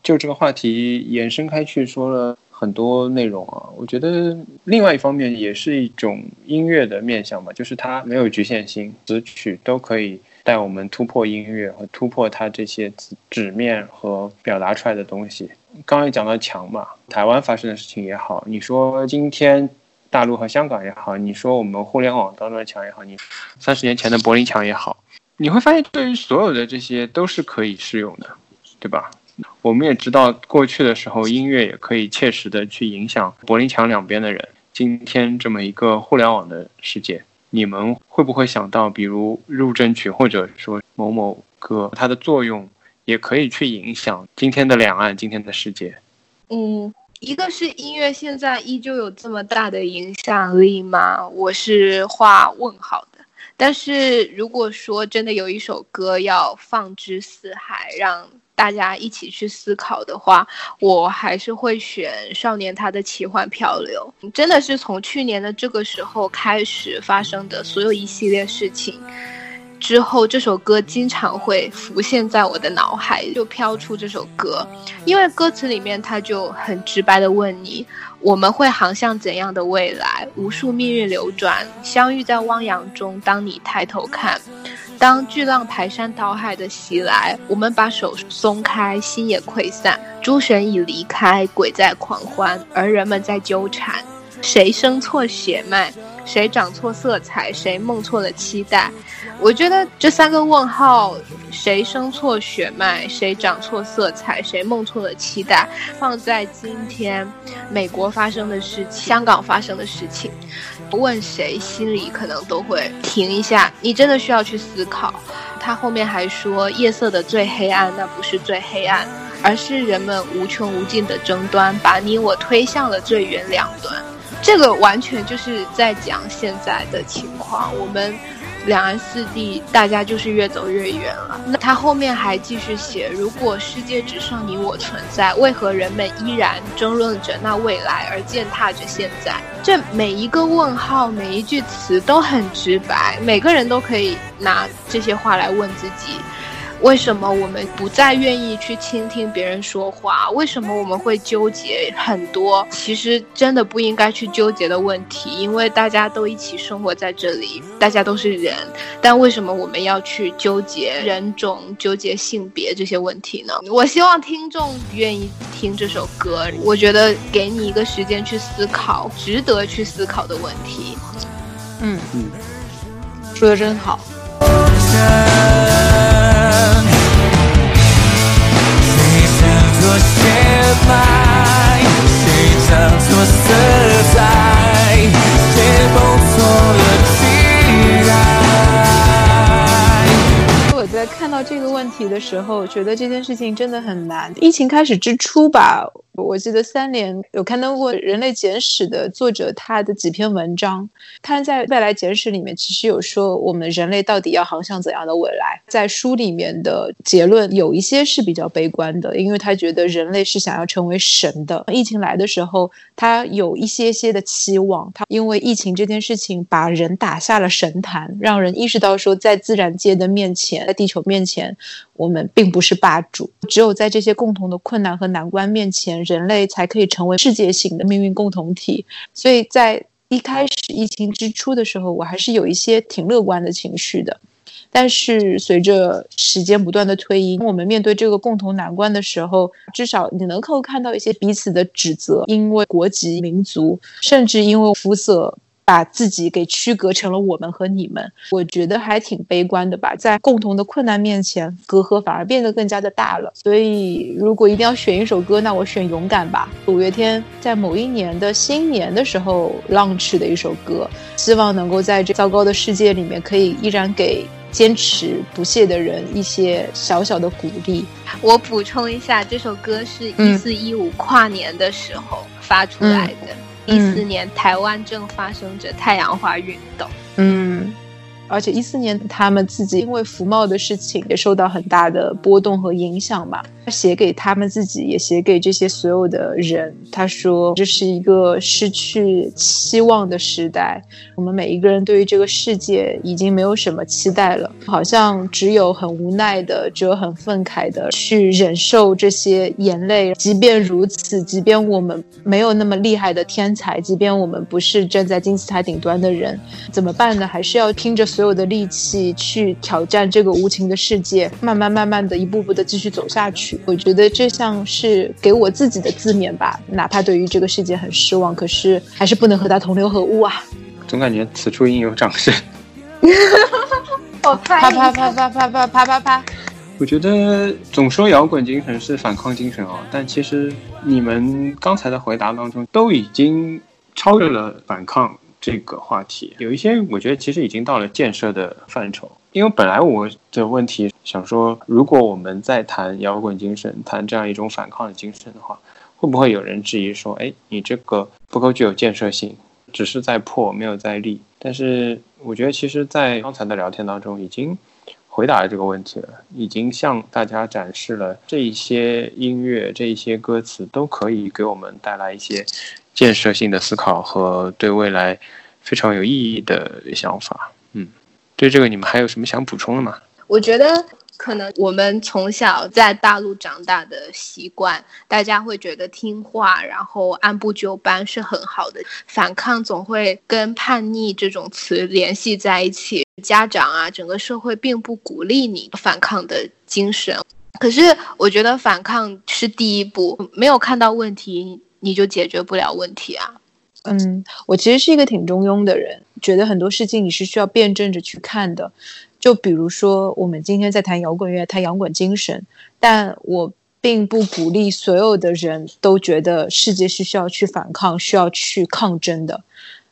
就这个话题延伸开去说了很多内容啊，我觉得另外一方面也是一种音乐的面向吧，就是它没有局限性，词曲都可以带我们突破音乐和突破它这些纸面和表达出来的东西。刚才讲到墙嘛，台湾发生的事情也好，你说今天。大陆和香港也好，你说我们互联网当中的墙也好，你三十年前的柏林墙也好，你会发现对于所有的这些都是可以适用的，对吧？我们也知道过去的时候音乐也可以切实的去影响柏林墙两边的人。今天这么一个互联网的世界，你们会不会想到，比如入阵曲或者说某某歌，它的作用也可以去影响今天的两岸，今天的世界？嗯。一个是音乐现在依旧有这么大的影响力吗？我是画问号的。但是如果说真的有一首歌要放之四海，让大家一起去思考的话，我还是会选《少年他的奇幻漂流》。真的是从去年的这个时候开始发生的所有一系列事情。之后，这首歌经常会浮现在我的脑海，就飘出这首歌，因为歌词里面他就很直白的问你：我们会航向怎样的未来？无数命运流转，相遇在汪洋中。当你抬头看，当巨浪排山倒海的袭来，我们把手松开，心也溃散。诸神已离开，鬼在狂欢，而人们在纠缠。谁生错血脉？谁长错色彩？谁梦错了期待？我觉得这三个问号：谁生错血脉？谁长错色彩？谁梦错了期待？放在今天，美国发生的事情，香港发生的事情，问谁心里可能都会停一下。你真的需要去思考。他后面还说：夜色的最黑暗，那不是最黑暗，而是人们无穷无尽的争端，把你我推向了最远两端。这个完全就是在讲现在的情况，我们两岸四地大家就是越走越远了。那他后面还继续写：如果世界只剩你我存在，为何人们依然争论着那未来而践踏着现在？这每一个问号，每一句词都很直白，每个人都可以拿这些话来问自己。为什么我们不再愿意去倾听别人说话？为什么我们会纠结很多其实真的不应该去纠结的问题？因为大家都一起生活在这里，大家都是人，但为什么我们要去纠结人种、纠结性别这些问题呢？我希望听众愿意听这首歌，我觉得给你一个时间去思考，值得去思考的问题。嗯嗯，说的真好。我在看到这个问题的时候，觉得这件事情真的很难。疫情开始之初吧。我记得三联有刊登过《人类简史》的作者他的几篇文章，他在《未来简史》里面其实有说我们人类到底要航向怎样的未来。在书里面的结论有一些是比较悲观的，因为他觉得人类是想要成为神的。疫情来的时候，他有一些些的期望，他因为疫情这件事情把人打下了神坛，让人意识到说在自然界的面前，在地球面前。我们并不是霸主，只有在这些共同的困难和难关面前，人类才可以成为世界性的命运共同体。所以在一开始疫情之初的时候，我还是有一些挺乐观的情绪的。但是随着时间不断的推移，我们面对这个共同难关的时候，至少你能够看到一些彼此的指责，因为国籍、民族，甚至因为肤色。把自己给区隔成了我们和你们，我觉得还挺悲观的吧。在共同的困难面前，隔阂反而变得更加的大了。所以，如果一定要选一首歌，那我选《勇敢》吧。五月天在某一年的新年的时候 launch 的一首歌，希望能够在这糟糕的世界里面，可以依然给坚持不懈的人一些小小的鼓励。我补充一下，这首歌是一四一五跨年的时候发出来的。一四年，台湾正发生着太阳花运动。嗯。而且一四年，他们自己因为福茂的事情也受到很大的波动和影响嘛。他写给他们自己，也写给这些所有的人。他说：“这是一个失去期望的时代，我们每一个人对于这个世界已经没有什么期待了，好像只有很无奈的，只有很愤慨的去忍受这些眼泪。即便如此，即便我们没有那么厉害的天才，即便我们不是站在金字塔顶端的人，怎么办呢？还是要拼着。”有的力气去挑战这个无情的世界，慢慢慢慢的一步步的继续走下去。我觉得这像是给我自己的自勉吧，哪怕对于这个世界很失望，可是还是不能和他同流合污啊。总感觉此处应有掌声。我啪啪啪啪啪啪啪啪啪。我觉得总说摇滚精神是反抗精神哦，但其实你们刚才的回答当中都已经超越了反抗。这个话题有一些，我觉得其实已经到了建设的范畴。因为本来我的问题想说，如果我们在谈摇滚精神，谈这样一种反抗的精神的话，会不会有人质疑说，哎，你这个不够具有建设性，只是在破，没有在立？但是我觉得，其实，在刚才的聊天当中，已经回答了这个问题了，已经向大家展示了这一些音乐、这一些歌词都可以给我们带来一些。建设性的思考和对未来非常有意义的想法，嗯，对这个你们还有什么想补充的吗？我觉得可能我们从小在大陆长大的习惯，大家会觉得听话，然后按部就班是很好的。反抗总会跟叛逆这种词联系在一起，家长啊，整个社会并不鼓励你反抗的精神。可是我觉得反抗是第一步，没有看到问题。你就解决不了问题啊？嗯，我其实是一个挺中庸的人，觉得很多事情你是需要辩证着去看的。就比如说，我们今天在谈摇滚乐，谈摇滚精神，但我并不鼓励所有的人都觉得世界是需要去反抗、需要去抗争的。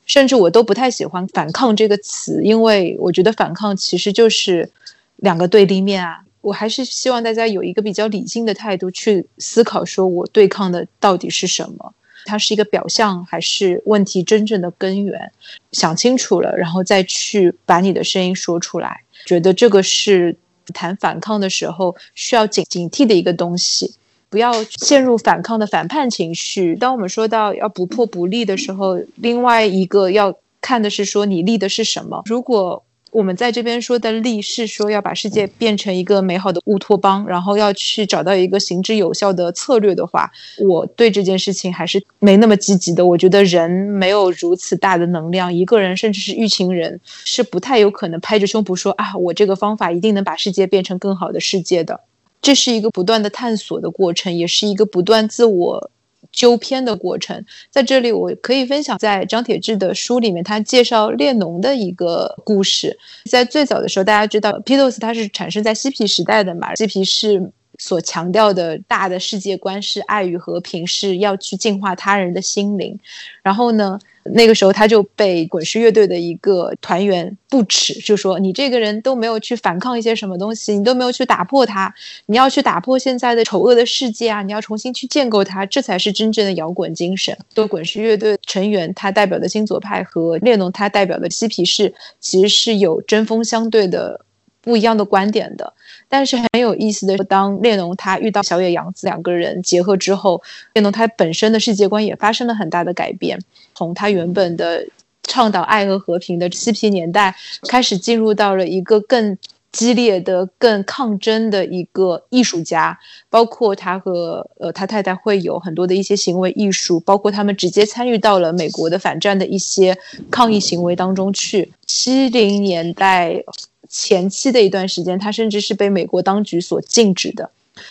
甚至我都不太喜欢“反抗”这个词，因为我觉得反抗其实就是两个对立面啊。我还是希望大家有一个比较理性的态度去思考，说我对抗的到底是什么？它是一个表象，还是问题真正的根源？想清楚了，然后再去把你的声音说出来。觉得这个是谈反抗的时候需要警警惕的一个东西，不要陷入反抗的反叛情绪。当我们说到要不破不立的时候，另外一个要看的是说你立的是什么。如果我们在这边说的力是说要把世界变成一个美好的乌托邦，然后要去找到一个行之有效的策略的话，我对这件事情还是没那么积极的。我觉得人没有如此大的能量，一个人甚至是一群人是不太有可能拍着胸脯说啊，我这个方法一定能把世界变成更好的世界的。这是一个不断的探索的过程，也是一个不断自我。纠偏的过程，在这里我可以分享，在张铁志的书里面，他介绍列侬的一个故事。在最早的时候，大家知道 p i t o s 它是产生在嬉皮时代的嘛，嬉皮是。所强调的大的世界观是爱与和平，是要去净化他人的心灵。然后呢，那个时候他就被滚石乐队的一个团员不耻，就说：“你这个人都没有去反抗一些什么东西，你都没有去打破它，你要去打破现在的丑恶的世界啊！你要重新去建构它，这才是真正的摇滚精神。”多滚石乐队成员他代表的新左派和列侬他代表的嬉皮士，其实是有针锋相对的不一样的观点的。但是很有意思的是，当列侬他遇到小野洋子两个人结合之后，列侬他本身的世界观也发生了很大的改变，从他原本的倡导爱和和平的嬉皮年代，开始进入到了一个更激烈的、更抗争的一个艺术家，包括他和呃他太太会有很多的一些行为艺术，包括他们直接参与到了美国的反战的一些抗议行为当中去。七零年代。前期的一段时间，它甚至是被美国当局所禁止的，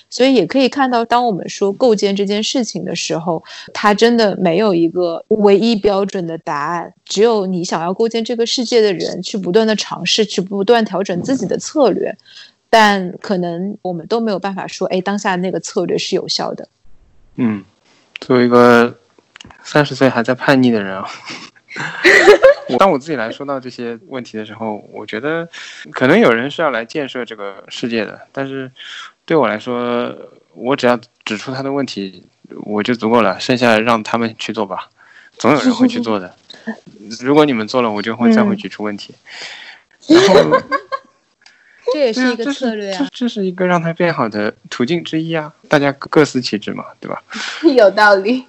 所以也可以看到，当我们说构建这件事情的时候，它真的没有一个唯一标准的答案，只有你想要构建这个世界的人去不断的尝试，去不断调整自己的策略，但可能我们都没有办法说，哎，当下那个策略是有效的。嗯，作为一个三十岁还在叛逆的人啊。当我自己来说到这些问题的时候，我觉得可能有人是要来建设这个世界的，但是对我来说，我只要指出他的问题，我就足够了，剩下让他们去做吧，总有人会去做的。如果你们做了，我就会再会举出问题。然后，这也是一个策略啊，这是一个让他变好的途径之一啊，大家各司其职嘛，对吧？有道理。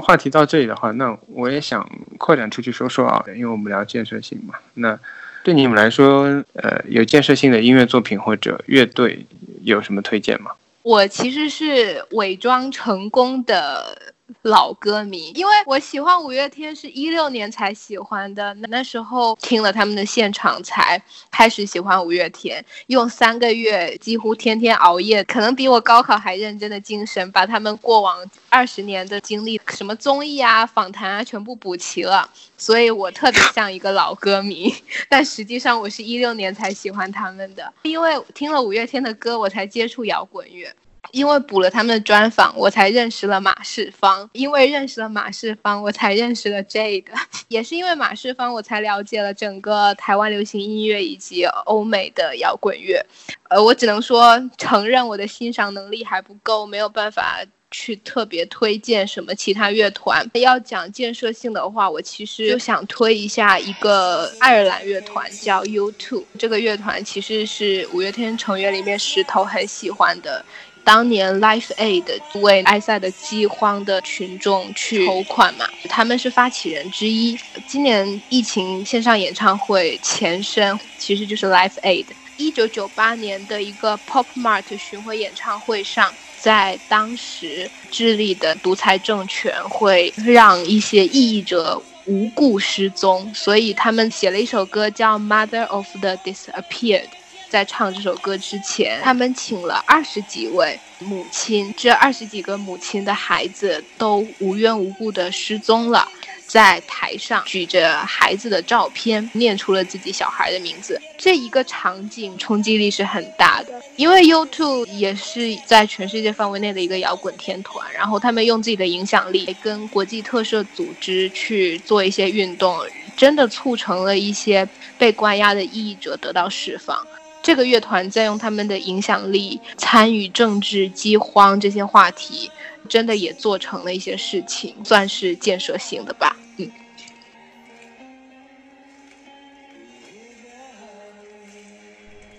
话题到这里的话，那我也想扩展出去说说啊，因为我们聊建设性嘛。那对你们来说，呃，有建设性的音乐作品或者乐队有什么推荐吗？我其实是伪装成功的。老歌迷，因为我喜欢五月天是一六年才喜欢的，那时候听了他们的现场才开始喜欢五月天，用三个月几乎天天熬夜，可能比我高考还认真的精神，把他们过往二十年的经历，什么综艺啊、访谈啊，全部补齐了，所以我特别像一个老歌迷，但实际上我是一六年才喜欢他们的，因为听了五月天的歌，我才接触摇滚乐。因为补了他们的专访，我才认识了马世芳；因为认识了马世芳，我才认识了 Jade；也是因为马世芳，我才了解了整个台湾流行音乐以及欧美的摇滚乐。呃，我只能说承认我的欣赏能力还不够，没有办法去特别推荐什么其他乐团。要讲建设性的话，我其实就想推一下一个爱尔兰乐团，叫 U2。这个乐团其实是五月天成员里面石头很喜欢的。当年 Life Aid 为埃塞的饥荒的群众去筹款嘛，他们是发起人之一。今年疫情线上演唱会前身其实就是 Life Aid。一九九八年的一个 Pop Mart 巡回演唱会上，在当时智利的独裁政权会让一些异议者无故失踪，所以他们写了一首歌叫 Mother of the Disappeared。在唱这首歌之前，他们请了二十几位母亲，这二十几个母亲的孩子都无缘无故的失踪了，在台上举着孩子的照片，念出了自己小孩的名字。这一个场景冲击力是很大的，因为 U2 也是在全世界范围内的一个摇滚天团，然后他们用自己的影响力跟国际特赦组织去做一些运动，真的促成了一些被关押的异议者得到释放。这个乐团在用他们的影响力参与政治、饥荒这些话题，真的也做成了一些事情，算是建设性的吧。嗯。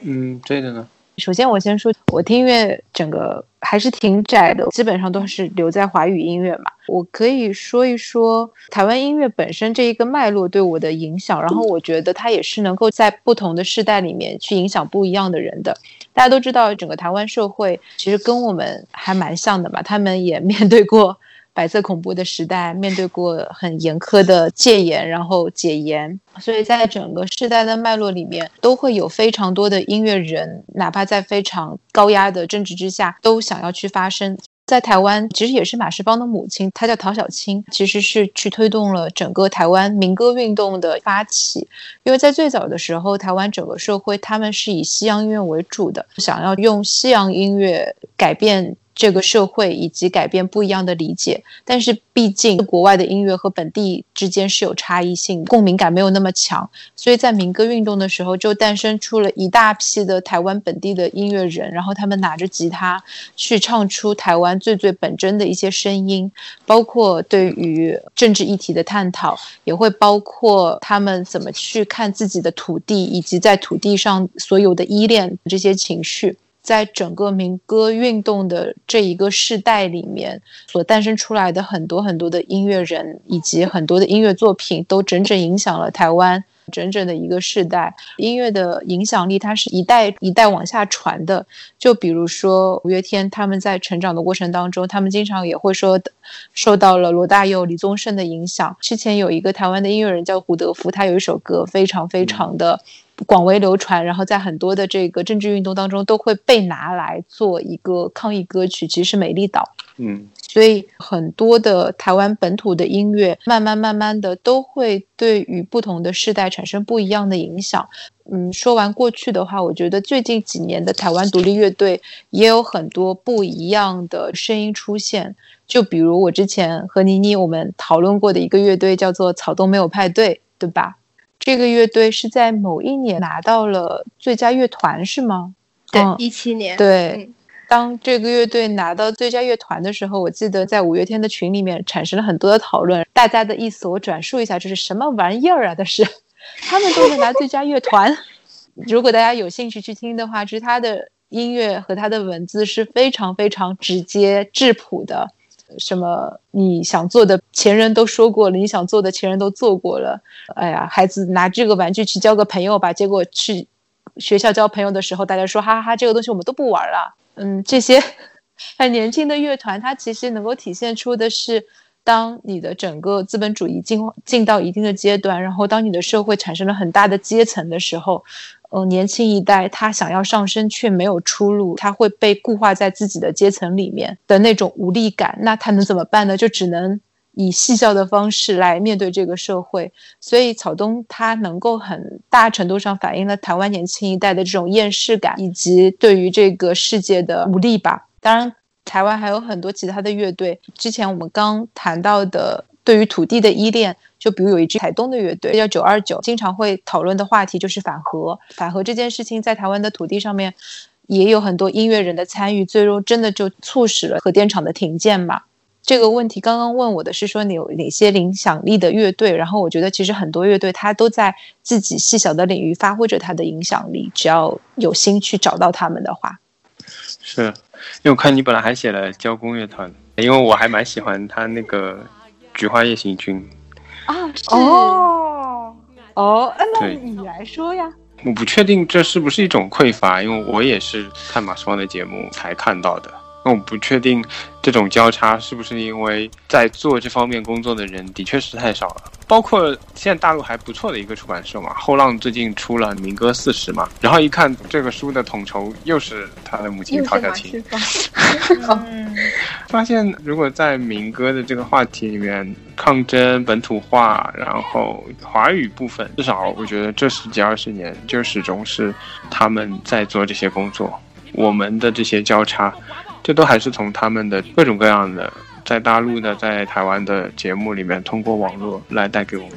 嗯，这个呢？首先我先说，我听音乐整个还是挺窄的，基本上都是留在华语音乐嘛。我可以说一说台湾音乐本身这一个脉络对我的影响，然后我觉得它也是能够在不同的世代里面去影响不一样的人的。大家都知道，整个台湾社会其实跟我们还蛮像的嘛，他们也面对过。白色恐怖的时代，面对过很严苛的戒严，然后解严，所以在整个时代的脉络里面，都会有非常多的音乐人，哪怕在非常高压的政治之下，都想要去发声。在台湾，其实也是马世芳的母亲，她叫陶小青，其实是去推动了整个台湾民歌运动的发起。因为在最早的时候，台湾整个社会他们是以西洋音乐为主的，想要用西洋音乐改变。这个社会以及改变不一样的理解，但是毕竟国外的音乐和本地之间是有差异性，共鸣感没有那么强，所以在民歌运动的时候就诞生出了一大批的台湾本地的音乐人，然后他们拿着吉他去唱出台湾最最本真的一些声音，包括对于政治议题的探讨，也会包括他们怎么去看自己的土地以及在土地上所有的依恋这些情绪。在整个民歌运动的这一个世代里面，所诞生出来的很多很多的音乐人以及很多的音乐作品，都整整影响了台湾整整的一个世代。音乐的影响力，它是一代一代往下传的。就比如说五月天，他们在成长的过程当中，他们经常也会说受到了罗大佑、李宗盛的影响。之前有一个台湾的音乐人叫胡德夫，他有一首歌非常非常的。广为流传，然后在很多的这个政治运动当中都会被拿来做一个抗议歌曲，其实是《美丽岛》。嗯，所以很多的台湾本土的音乐，慢慢慢慢的都会对于不同的世代产生不一样的影响。嗯，说完过去的话，我觉得最近几年的台湾独立乐队也有很多不一样的声音出现。就比如我之前和妮妮我们讨论过的一个乐队，叫做草东没有派对，对吧？这个乐队是在某一年拿到了最佳乐团，是吗？对，一七年。对，当这个乐队拿到最佳乐团的时候，我记得在五月天的群里面产生了很多的讨论。大家的意思我转述一下，这是什么玩意儿啊？的是，他们都能拿最佳乐团。如果大家有兴趣去听的话，其实他的音乐和他的文字是非常非常直接质朴的。什么？你想做的前人都说过了，你想做的前人都做过了。哎呀，孩子拿这个玩具去交个朋友吧，结果去学校交朋友的时候，大家说哈哈哈，这个东西我们都不玩了。嗯，这些 很年轻的乐团，它其实能够体现出的是，当你的整个资本主义进进到一定的阶段，然后当你的社会产生了很大的阶层的时候。呃，年轻一代他想要上升却没有出路，他会被固化在自己的阶层里面的那种无力感，那他能怎么办呢？就只能以戏笑的方式来面对这个社会。所以草东他能够很大程度上反映了台湾年轻一代的这种厌世感，以及对于这个世界的无力吧。当然，台湾还有很多其他的乐队，之前我们刚谈到的。对于土地的依恋，就比如有一支台东的乐队叫九二九，经常会讨论的话题就是反核。反核这件事情在台湾的土地上面也有很多音乐人的参与，最终真的就促使了核电厂的停建嘛？这个问题刚刚问我的是说你有哪些影响力的乐队，然后我觉得其实很多乐队它都在自己细小的领域发挥着它的影响力，只要有心去找到他们的话。是，因为我看你本来还写了交工乐团，因为我还蛮喜欢他那个。菊花夜行军啊，哦哦，那你来说呀？我不确定这是不是一种匮乏，因为我也是看马世芳的节目才看到的。那我不确定这种交叉是不是因为在做这方面工作的人的确是太少了。包括现在大陆还不错的一个出版社嘛，后浪最近出了《民歌四十》嘛，然后一看这个书的统筹又是他的母亲陶小青，发现如果在民歌的这个话题里面，抗争、本土化，然后华语部分，至少我觉得这十几二十年就始终是他们在做这些工作，我们的这些交叉，这都还是从他们的各种各样的。在大陆的，在台湾的节目里面，通过网络来带给我们。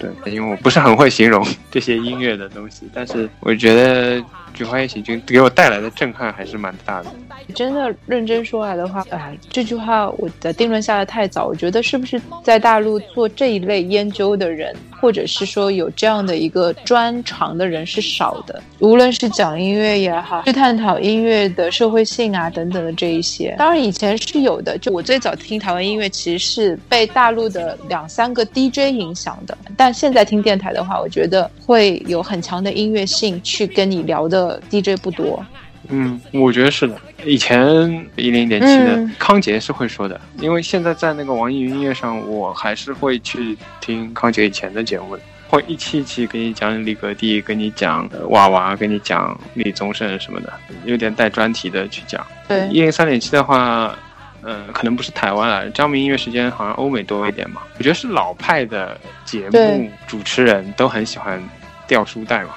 对，因为我不是很会形容 这些音乐的东西，但是我觉得《菊花夜行军》给我带来的震撼还是蛮大的。真的认真说来的话，哎，这句话我的定论下的太早。我觉得是不是在大陆做这一类研究的人，或者是说有这样的一个专长的人是少的。无论是讲音乐也好，去探讨音乐的社会性啊等等的这一些，当然以前是有的。就我最早听台湾音乐，其实是被大陆的两三个 DJ 影响的。但现在听电台的话，我觉得会有很强的音乐性去跟你聊的 DJ 不多。嗯，我觉得是的。以前一零点七的康杰是会说的，因为现在在那个网易云音乐上，我还是会去听康杰以前的节目，会一期一期给你讲李格弟，跟你讲娃娃，跟你讲李宗盛什么的，有点带专题的去讲。对，一零三点七的话，嗯，可能不是台湾啊，张明音乐时间好像欧美多一点嘛。我觉得是老派的节目主持人都很喜欢掉书袋嘛。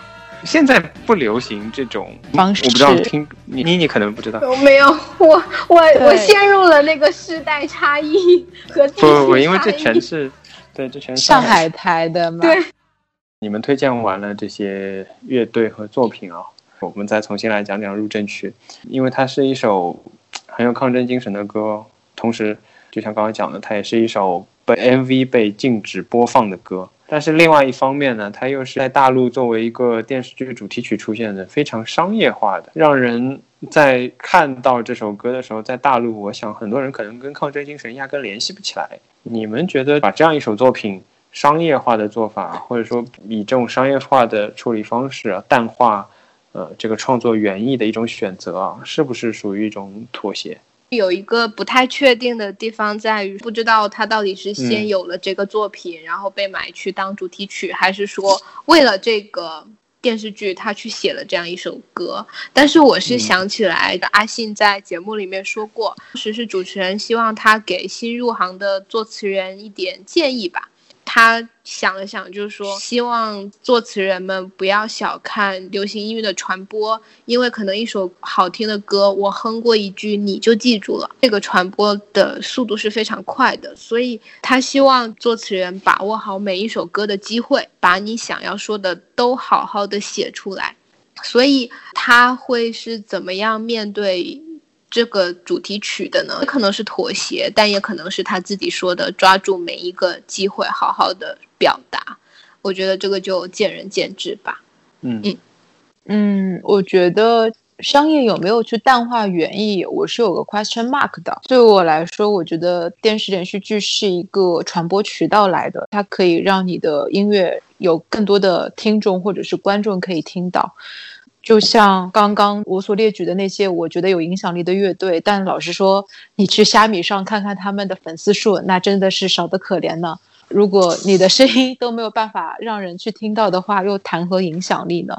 现在不流行这种方式，我不知道听妮妮你可能不知道。没有，我我我陷入了那个世代差异和不不不，因为这全是对这全是上海台的嘛。对，你们推荐完了这些乐队和作品啊，我们再重新来讲讲《入阵曲》，因为它是一首很有抗争精神的歌，同时就像刚刚讲的，它也是一首被 MV 被禁止播放的歌。但是另外一方面呢，它又是在大陆作为一个电视剧主题曲出现的，非常商业化的，让人在看到这首歌的时候，在大陆，我想很多人可能跟抗争精神压根联系不起来。你们觉得把这样一首作品商业化的做法，或者说以这种商业化的处理方式淡化，呃，这个创作原意的一种选择啊，是不是属于一种妥协？有一个不太确定的地方在于，不知道他到底是先有了这个作品，然后被买去当主题曲，还是说为了这个电视剧他去写了这样一首歌。但是我是想起来，阿信在节目里面说过，当时是主持人希望他给新入行的作词人一点建议吧。他想了想，就是说，希望作词人们不要小看流行音乐的传播，因为可能一首好听的歌，我哼过一句你就记住了，这个传播的速度是非常快的。所以他希望作词人把握好每一首歌的机会，把你想要说的都好好的写出来。所以他会是怎么样面对？这个主题曲的呢，可能是妥协，但也可能是他自己说的抓住每一个机会，好好的表达。我觉得这个就见仁见智吧。嗯嗯嗯，我觉得商业有没有去淡化原意，我是有个 question mark 的。对我来说，我觉得电视连续剧是一个传播渠道来的，它可以让你的音乐有更多的听众或者是观众可以听到。就像刚刚我所列举的那些，我觉得有影响力的乐队，但老实说，你去虾米上看看他们的粉丝数，那真的是少得可怜呢。如果你的声音都没有办法让人去听到的话，又谈何影响力呢？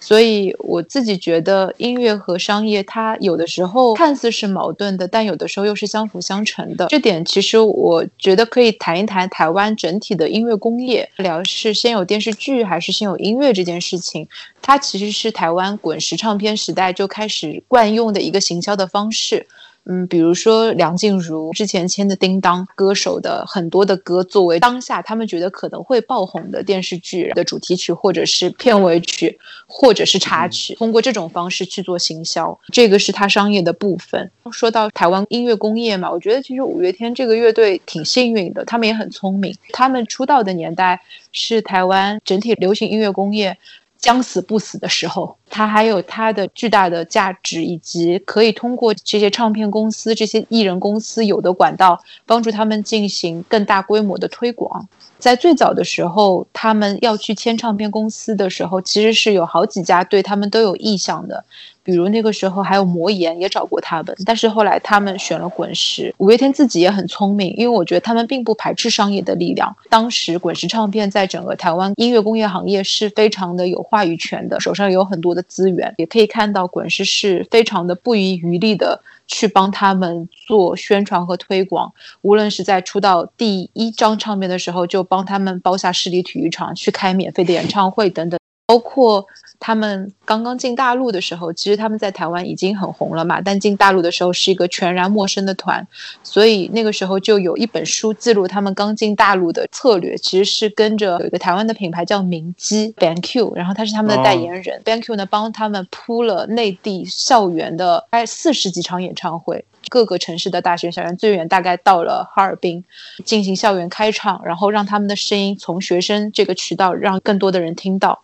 所以我自己觉得，音乐和商业它有的时候看似是矛盾的，但有的时候又是相辅相成的。这点其实我觉得可以谈一谈台湾整体的音乐工业，聊是先有电视剧还是先有音乐这件事情。它其实是台湾滚石唱片时代就开始惯用的一个行销的方式。嗯，比如说梁静茹之前签的叮当歌手的很多的歌，作为当下他们觉得可能会爆红的电视剧的主题曲，或者是片尾曲，或者是插曲，通过这种方式去做行销，这个是他商业的部分。说到台湾音乐工业嘛，我觉得其实五月天这个乐队挺幸运的，他们也很聪明，他们出道的年代是台湾整体流行音乐工业。将死不死的时候，它还有它的巨大的价值，以及可以通过这些唱片公司、这些艺人公司有的管道，帮助他们进行更大规模的推广。在最早的时候，他们要去签唱片公司的时候，其实是有好几家对他们都有意向的。比如那个时候还有魔岩也找过他们，但是后来他们选了滚石。五月天自己也很聪明，因为我觉得他们并不排斥商业的力量。当时滚石唱片在整个台湾音乐工业行业是非常的有话语权的，手上有很多的资源，也可以看到滚石是非常的不遗余力的去帮他们做宣传和推广。无论是在出道第一张唱片的时候，就帮他们包下市里体育场去开免费的演唱会等等。包括。他们刚刚进大陆的时候，其实他们在台湾已经很红了嘛。但进大陆的时候是一个全然陌生的团，所以那个时候就有一本书记录他们刚进大陆的策略，其实是跟着有一个台湾的品牌叫明基 BanQ，然后他是他们的代言人。banq 呢帮他们铺了内地校园的概四十几场演唱会，各个城市的大学校园，最远大概到了哈尔滨进行校园开唱，然后让他们的声音从学生这个渠道让更多的人听到。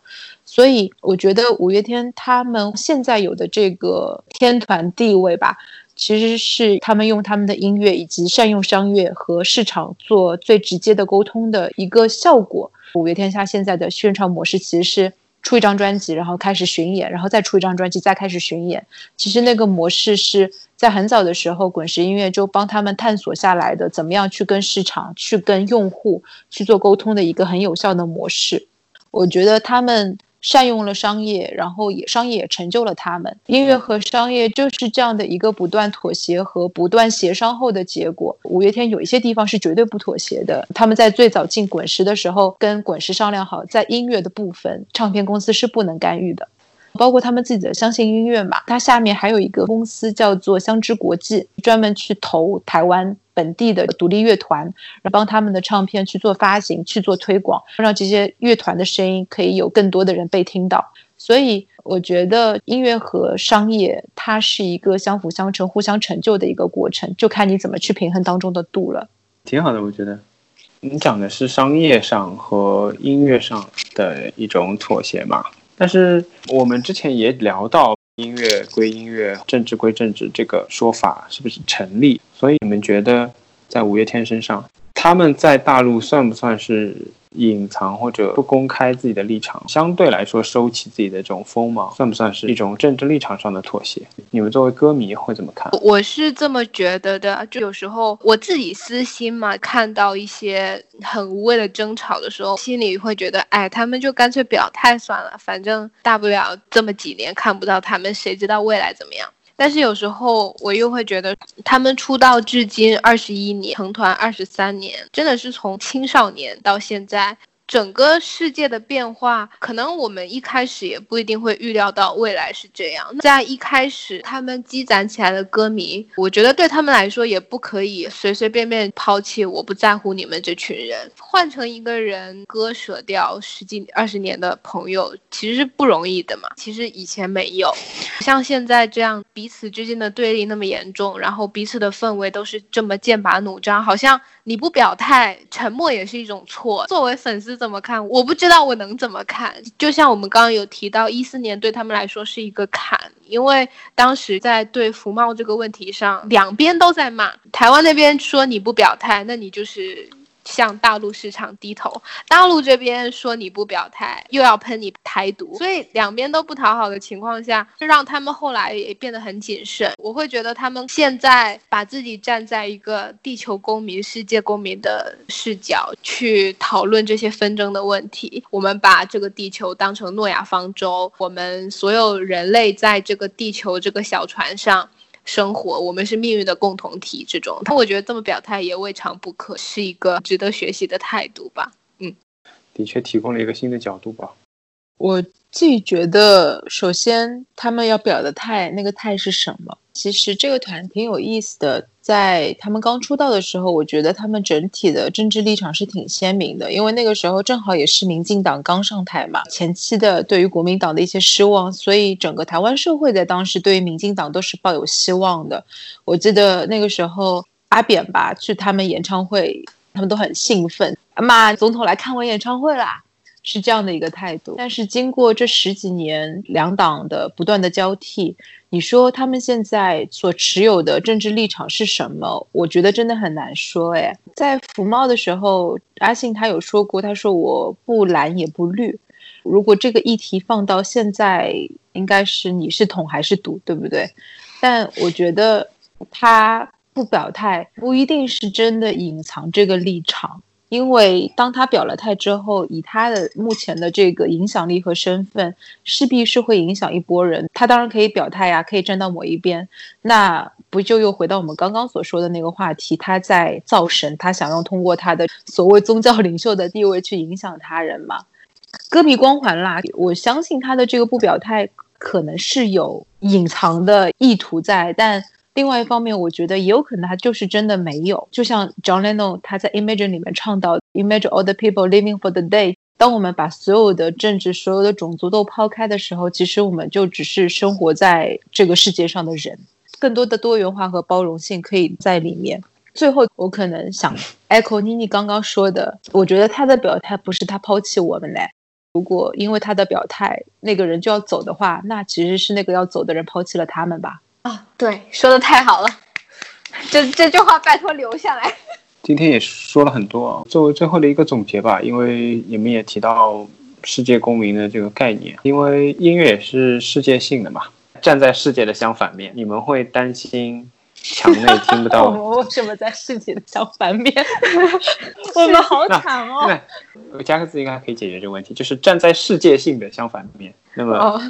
所以我觉得五月天他们现在有的这个天团地位吧，其实是他们用他们的音乐以及善用商业和市场做最直接的沟通的一个效果。五月天下现在的宣传模式其实是出一张专辑，然后开始巡演，然后再出一张专辑，再开始巡演。其实那个模式是在很早的时候滚石音乐就帮他们探索下来的，怎么样去跟市场、去跟用户去做沟通的一个很有效的模式。我觉得他们。善用了商业，然后也商业也成就了他们。音乐和商业就是这样的一个不断妥协和不断协商后的结果。五月天有一些地方是绝对不妥协的。他们在最早进滚石的时候，跟滚石商量好，在音乐的部分，唱片公司是不能干预的。包括他们自己的相信音乐嘛，它下面还有一个公司叫做相知国际，专门去投台湾本地的独立乐团，然后帮他们的唱片去做发行、去做推广，让这些乐团的声音可以有更多的人被听到。所以我觉得音乐和商业它是一个相辅相成、互相成就的一个过程，就看你怎么去平衡当中的度了。挺好的，我觉得你讲的是商业上和音乐上的一种妥协嘛。但是我们之前也聊到音乐归音乐，政治归政治这个说法是不是成立？所以你们觉得在五月天身上，他们在大陆算不算是？隐藏或者不公开自己的立场，相对来说收起自己的这种锋芒，算不算是一种政治立场上的妥协？你们作为歌迷会怎么看？我是这么觉得的，就有时候我自己私心嘛，看到一些很无谓的争吵的时候，心里会觉得，哎，他们就干脆表态算了，反正大不了这么几年看不到他们，谁知道未来怎么样？但是有时候我又会觉得，他们出道至今二十一年，成团二十三年，真的是从青少年到现在。整个世界的变化，可能我们一开始也不一定会预料到未来是这样。在一开始，他们积攒起来的歌迷，我觉得对他们来说也不可以随随便便抛弃。我不在乎你们这群人，换成一个人割舍掉十几二十年的朋友，其实是不容易的嘛。其实以前没有，像现在这样彼此之间的对立那么严重，然后彼此的氛围都是这么剑拔弩张，好像你不表态，沉默也是一种错。作为粉丝。怎么看？我不知道我能怎么看。就像我们刚刚有提到，一四年对他们来说是一个坎，因为当时在对福茂这个问题上，两边都在骂。台湾那边说你不表态，那你就是。向大陆市场低头，大陆这边说你不表态，又要喷你台独，所以两边都不讨好的情况下，就让他们后来也变得很谨慎。我会觉得他们现在把自己站在一个地球公民、世界公民的视角去讨论这些纷争的问题。我们把这个地球当成诺亚方舟，我们所有人类在这个地球这个小船上。生活，我们是命运的共同体。这种，我觉得这么表态也未尝不可，是一个值得学习的态度吧。嗯，的确提供了一个新的角度吧。我自己觉得，首先他们要表的态，那个态是什么？其实这个团挺有意思的，在他们刚出道的时候，我觉得他们整体的政治立场是挺鲜明的，因为那个时候正好也是民进党刚上台嘛，前期的对于国民党的一些失望，所以整个台湾社会在当时对于民进党都是抱有希望的。我记得那个时候阿扁吧去他们演唱会，他们都很兴奋，妈，总统来看我演唱会啦。是这样的一个态度，但是经过这十几年两党的不断的交替，你说他们现在所持有的政治立场是什么？我觉得真的很难说。哎，在福茂的时候，阿信他有说过，他说我不蓝也不绿。如果这个议题放到现在，应该是你是统还是独，对不对？但我觉得他不表态，不一定是真的隐藏这个立场。因为当他表了态之后，以他的目前的这个影响力和身份，势必是会影响一波人。他当然可以表态呀，可以站到某一边，那不就又回到我们刚刚所说的那个话题？他在造神，他想要通过他的所谓宗教领袖的地位去影响他人吗？戈壁光环啦，我相信他的这个不表态可能是有隐藏的意图在，但另外一方面，我觉得也有可能他就是真的没有。就像 John Lennon 他在 Imagine 里面唱到 Imagine all the people living for the day。当我们把所有的政治、所有的种族都抛开的时候，其实我们就只是生活在这个世界上的人。更多的多元化和包容性可以在里面。最后，我可能想 echo 妮妮刚刚说的，我觉得他的表态不是他抛弃我们嘞。如果因为他的表态，那个人就要走的话，那其实是那个要走的人抛弃了他们吧？啊，对，说的太好了，这这句话拜托留下来。今天也说了很多啊，作为最后的一个总结吧，因为你们也提到世界公民的这个概念，因为音乐也是世界性的嘛，站在世界的相反面，你们会担心墙内 听不到？我们为什么在世界的相反面？我们好惨哦！对，加个字应该可以解决这个问题，就是站在世界性的相反面。那么，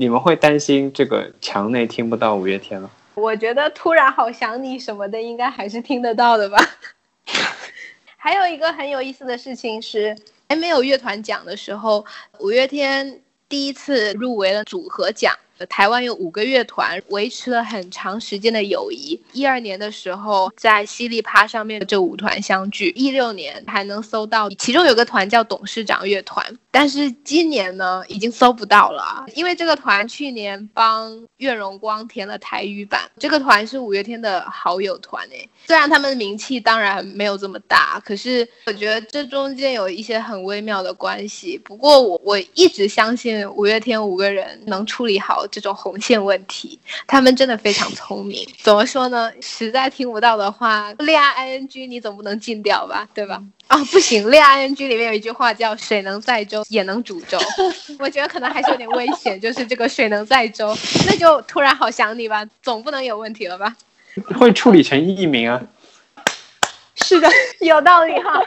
你们会担心这个墙内听不到五月天吗？我觉得突然好想你什么的，应该还是听得到的吧。还有一个很有意思的事情是，还没有乐团奖的时候，五月天第一次入围了组合奖。台湾有五个乐团维持了很长时间的友谊。一二年的时候，在犀利趴上面这五团相聚。一六年还能搜到，其中有个团叫董事长乐团，但是今年呢已经搜不到了，因为这个团去年帮月荣光填了台语版。这个团是五月天的好友团诶，虽然他们的名气当然没有这么大，可是我觉得这中间有一些很微妙的关系。不过我我一直相信五月天五个人能处理好。这种红线问题，他们真的非常聪明。怎么说呢？实在听不到的话，恋爱 ing 你总不能禁掉吧，对吧？啊，不行，恋爱 ing 里面有一句话叫“水能载舟，也能煮粥 ”，我觉得可能还是有点危险。就是这个“水能载舟”，那就突然好想你吧，总不能有问题了吧？会处理成艺名啊？是的，有道理哈。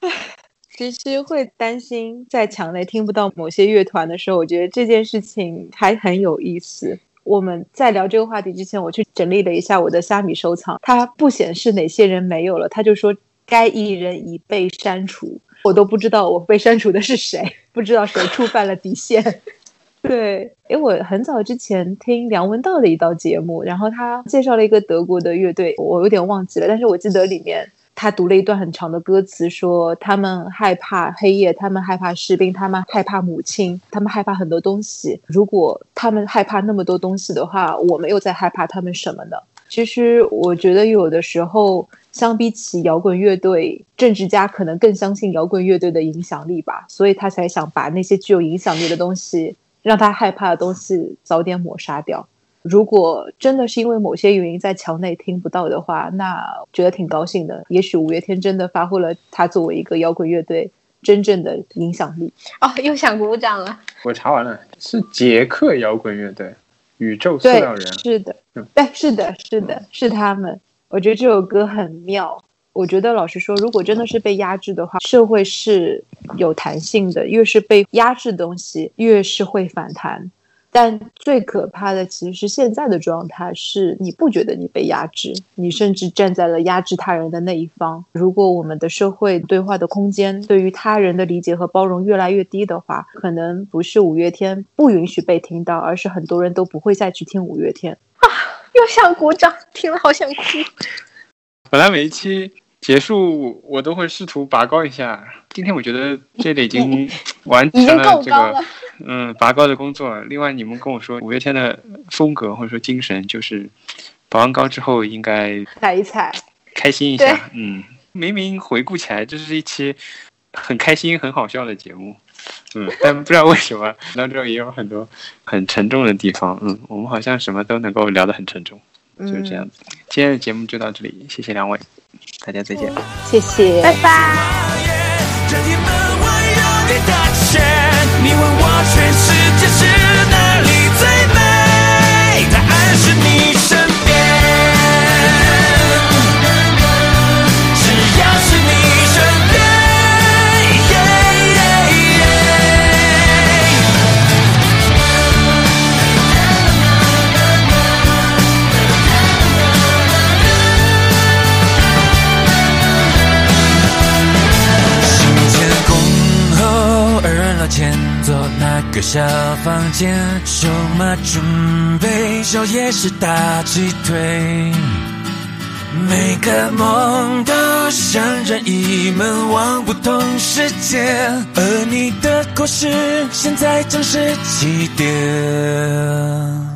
其实会担心在墙内听不到某些乐团的时候，我觉得这件事情还很有意思。我们在聊这个话题之前，我去整理了一下我的虾米收藏，它不显示哪些人没有了，他就说该艺人已被删除，我都不知道我被删除的是谁，不知道谁触犯了底线。对，因为我很早之前听梁文道的一道节目，然后他介绍了一个德国的乐队，我有点忘记了，但是我记得里面。他读了一段很长的歌词，说他们害怕黑夜，他们害怕士兵，他们害怕母亲，他们害怕很多东西。如果他们害怕那么多东西的话，我们又在害怕他们什么呢？其实我觉得有的时候，相比起摇滚乐队，政治家可能更相信摇滚乐队的影响力吧，所以他才想把那些具有影响力的东西，让他害怕的东西早点抹杀掉。如果真的是因为某些原因在墙内听不到的话，那觉得挺高兴的。也许五月天真的发挥了他作为一个摇滚乐队真正的影响力。哦，又想鼓掌了。我查完了，是捷克摇滚乐队，宇宙塑料人。是的，对，是的，是的，是他们。我觉得这首歌很妙。我觉得老实说，如果真的是被压制的话，社会是有弹性的。越是被压制东西，越是会反弹。但最可怕的其实是现在的状态，是你不觉得你被压制，你甚至站在了压制他人的那一方。如果我们的社会对话的空间对于他人的理解和包容越来越低的话，可能不是五月天不允许被听到，而是很多人都不会再去听五月天啊！又想鼓掌，听了好想哭。本来每一期。结束，我都会试图拔高一下。今天我觉得这里已经 完成了这个，嗯，拔高的工作。另外，你们跟我说五月天的风格或者说精神，就是拔完高之后应该踩一踩，开心一下。嗯，明明回顾起来这是一期很开心、很好笑的节目，嗯但不知道为什么当中也有很多很沉重的地方嗯我们好像什么都能够聊得很沉重就是这样子今天的节目就到这里谢谢两位大家再见谢谢。拜拜。你问我全世界是小房间，手马准备宵夜是大鸡腿。每个梦都像任意门，往不同世界，而你的故事现在正是起点。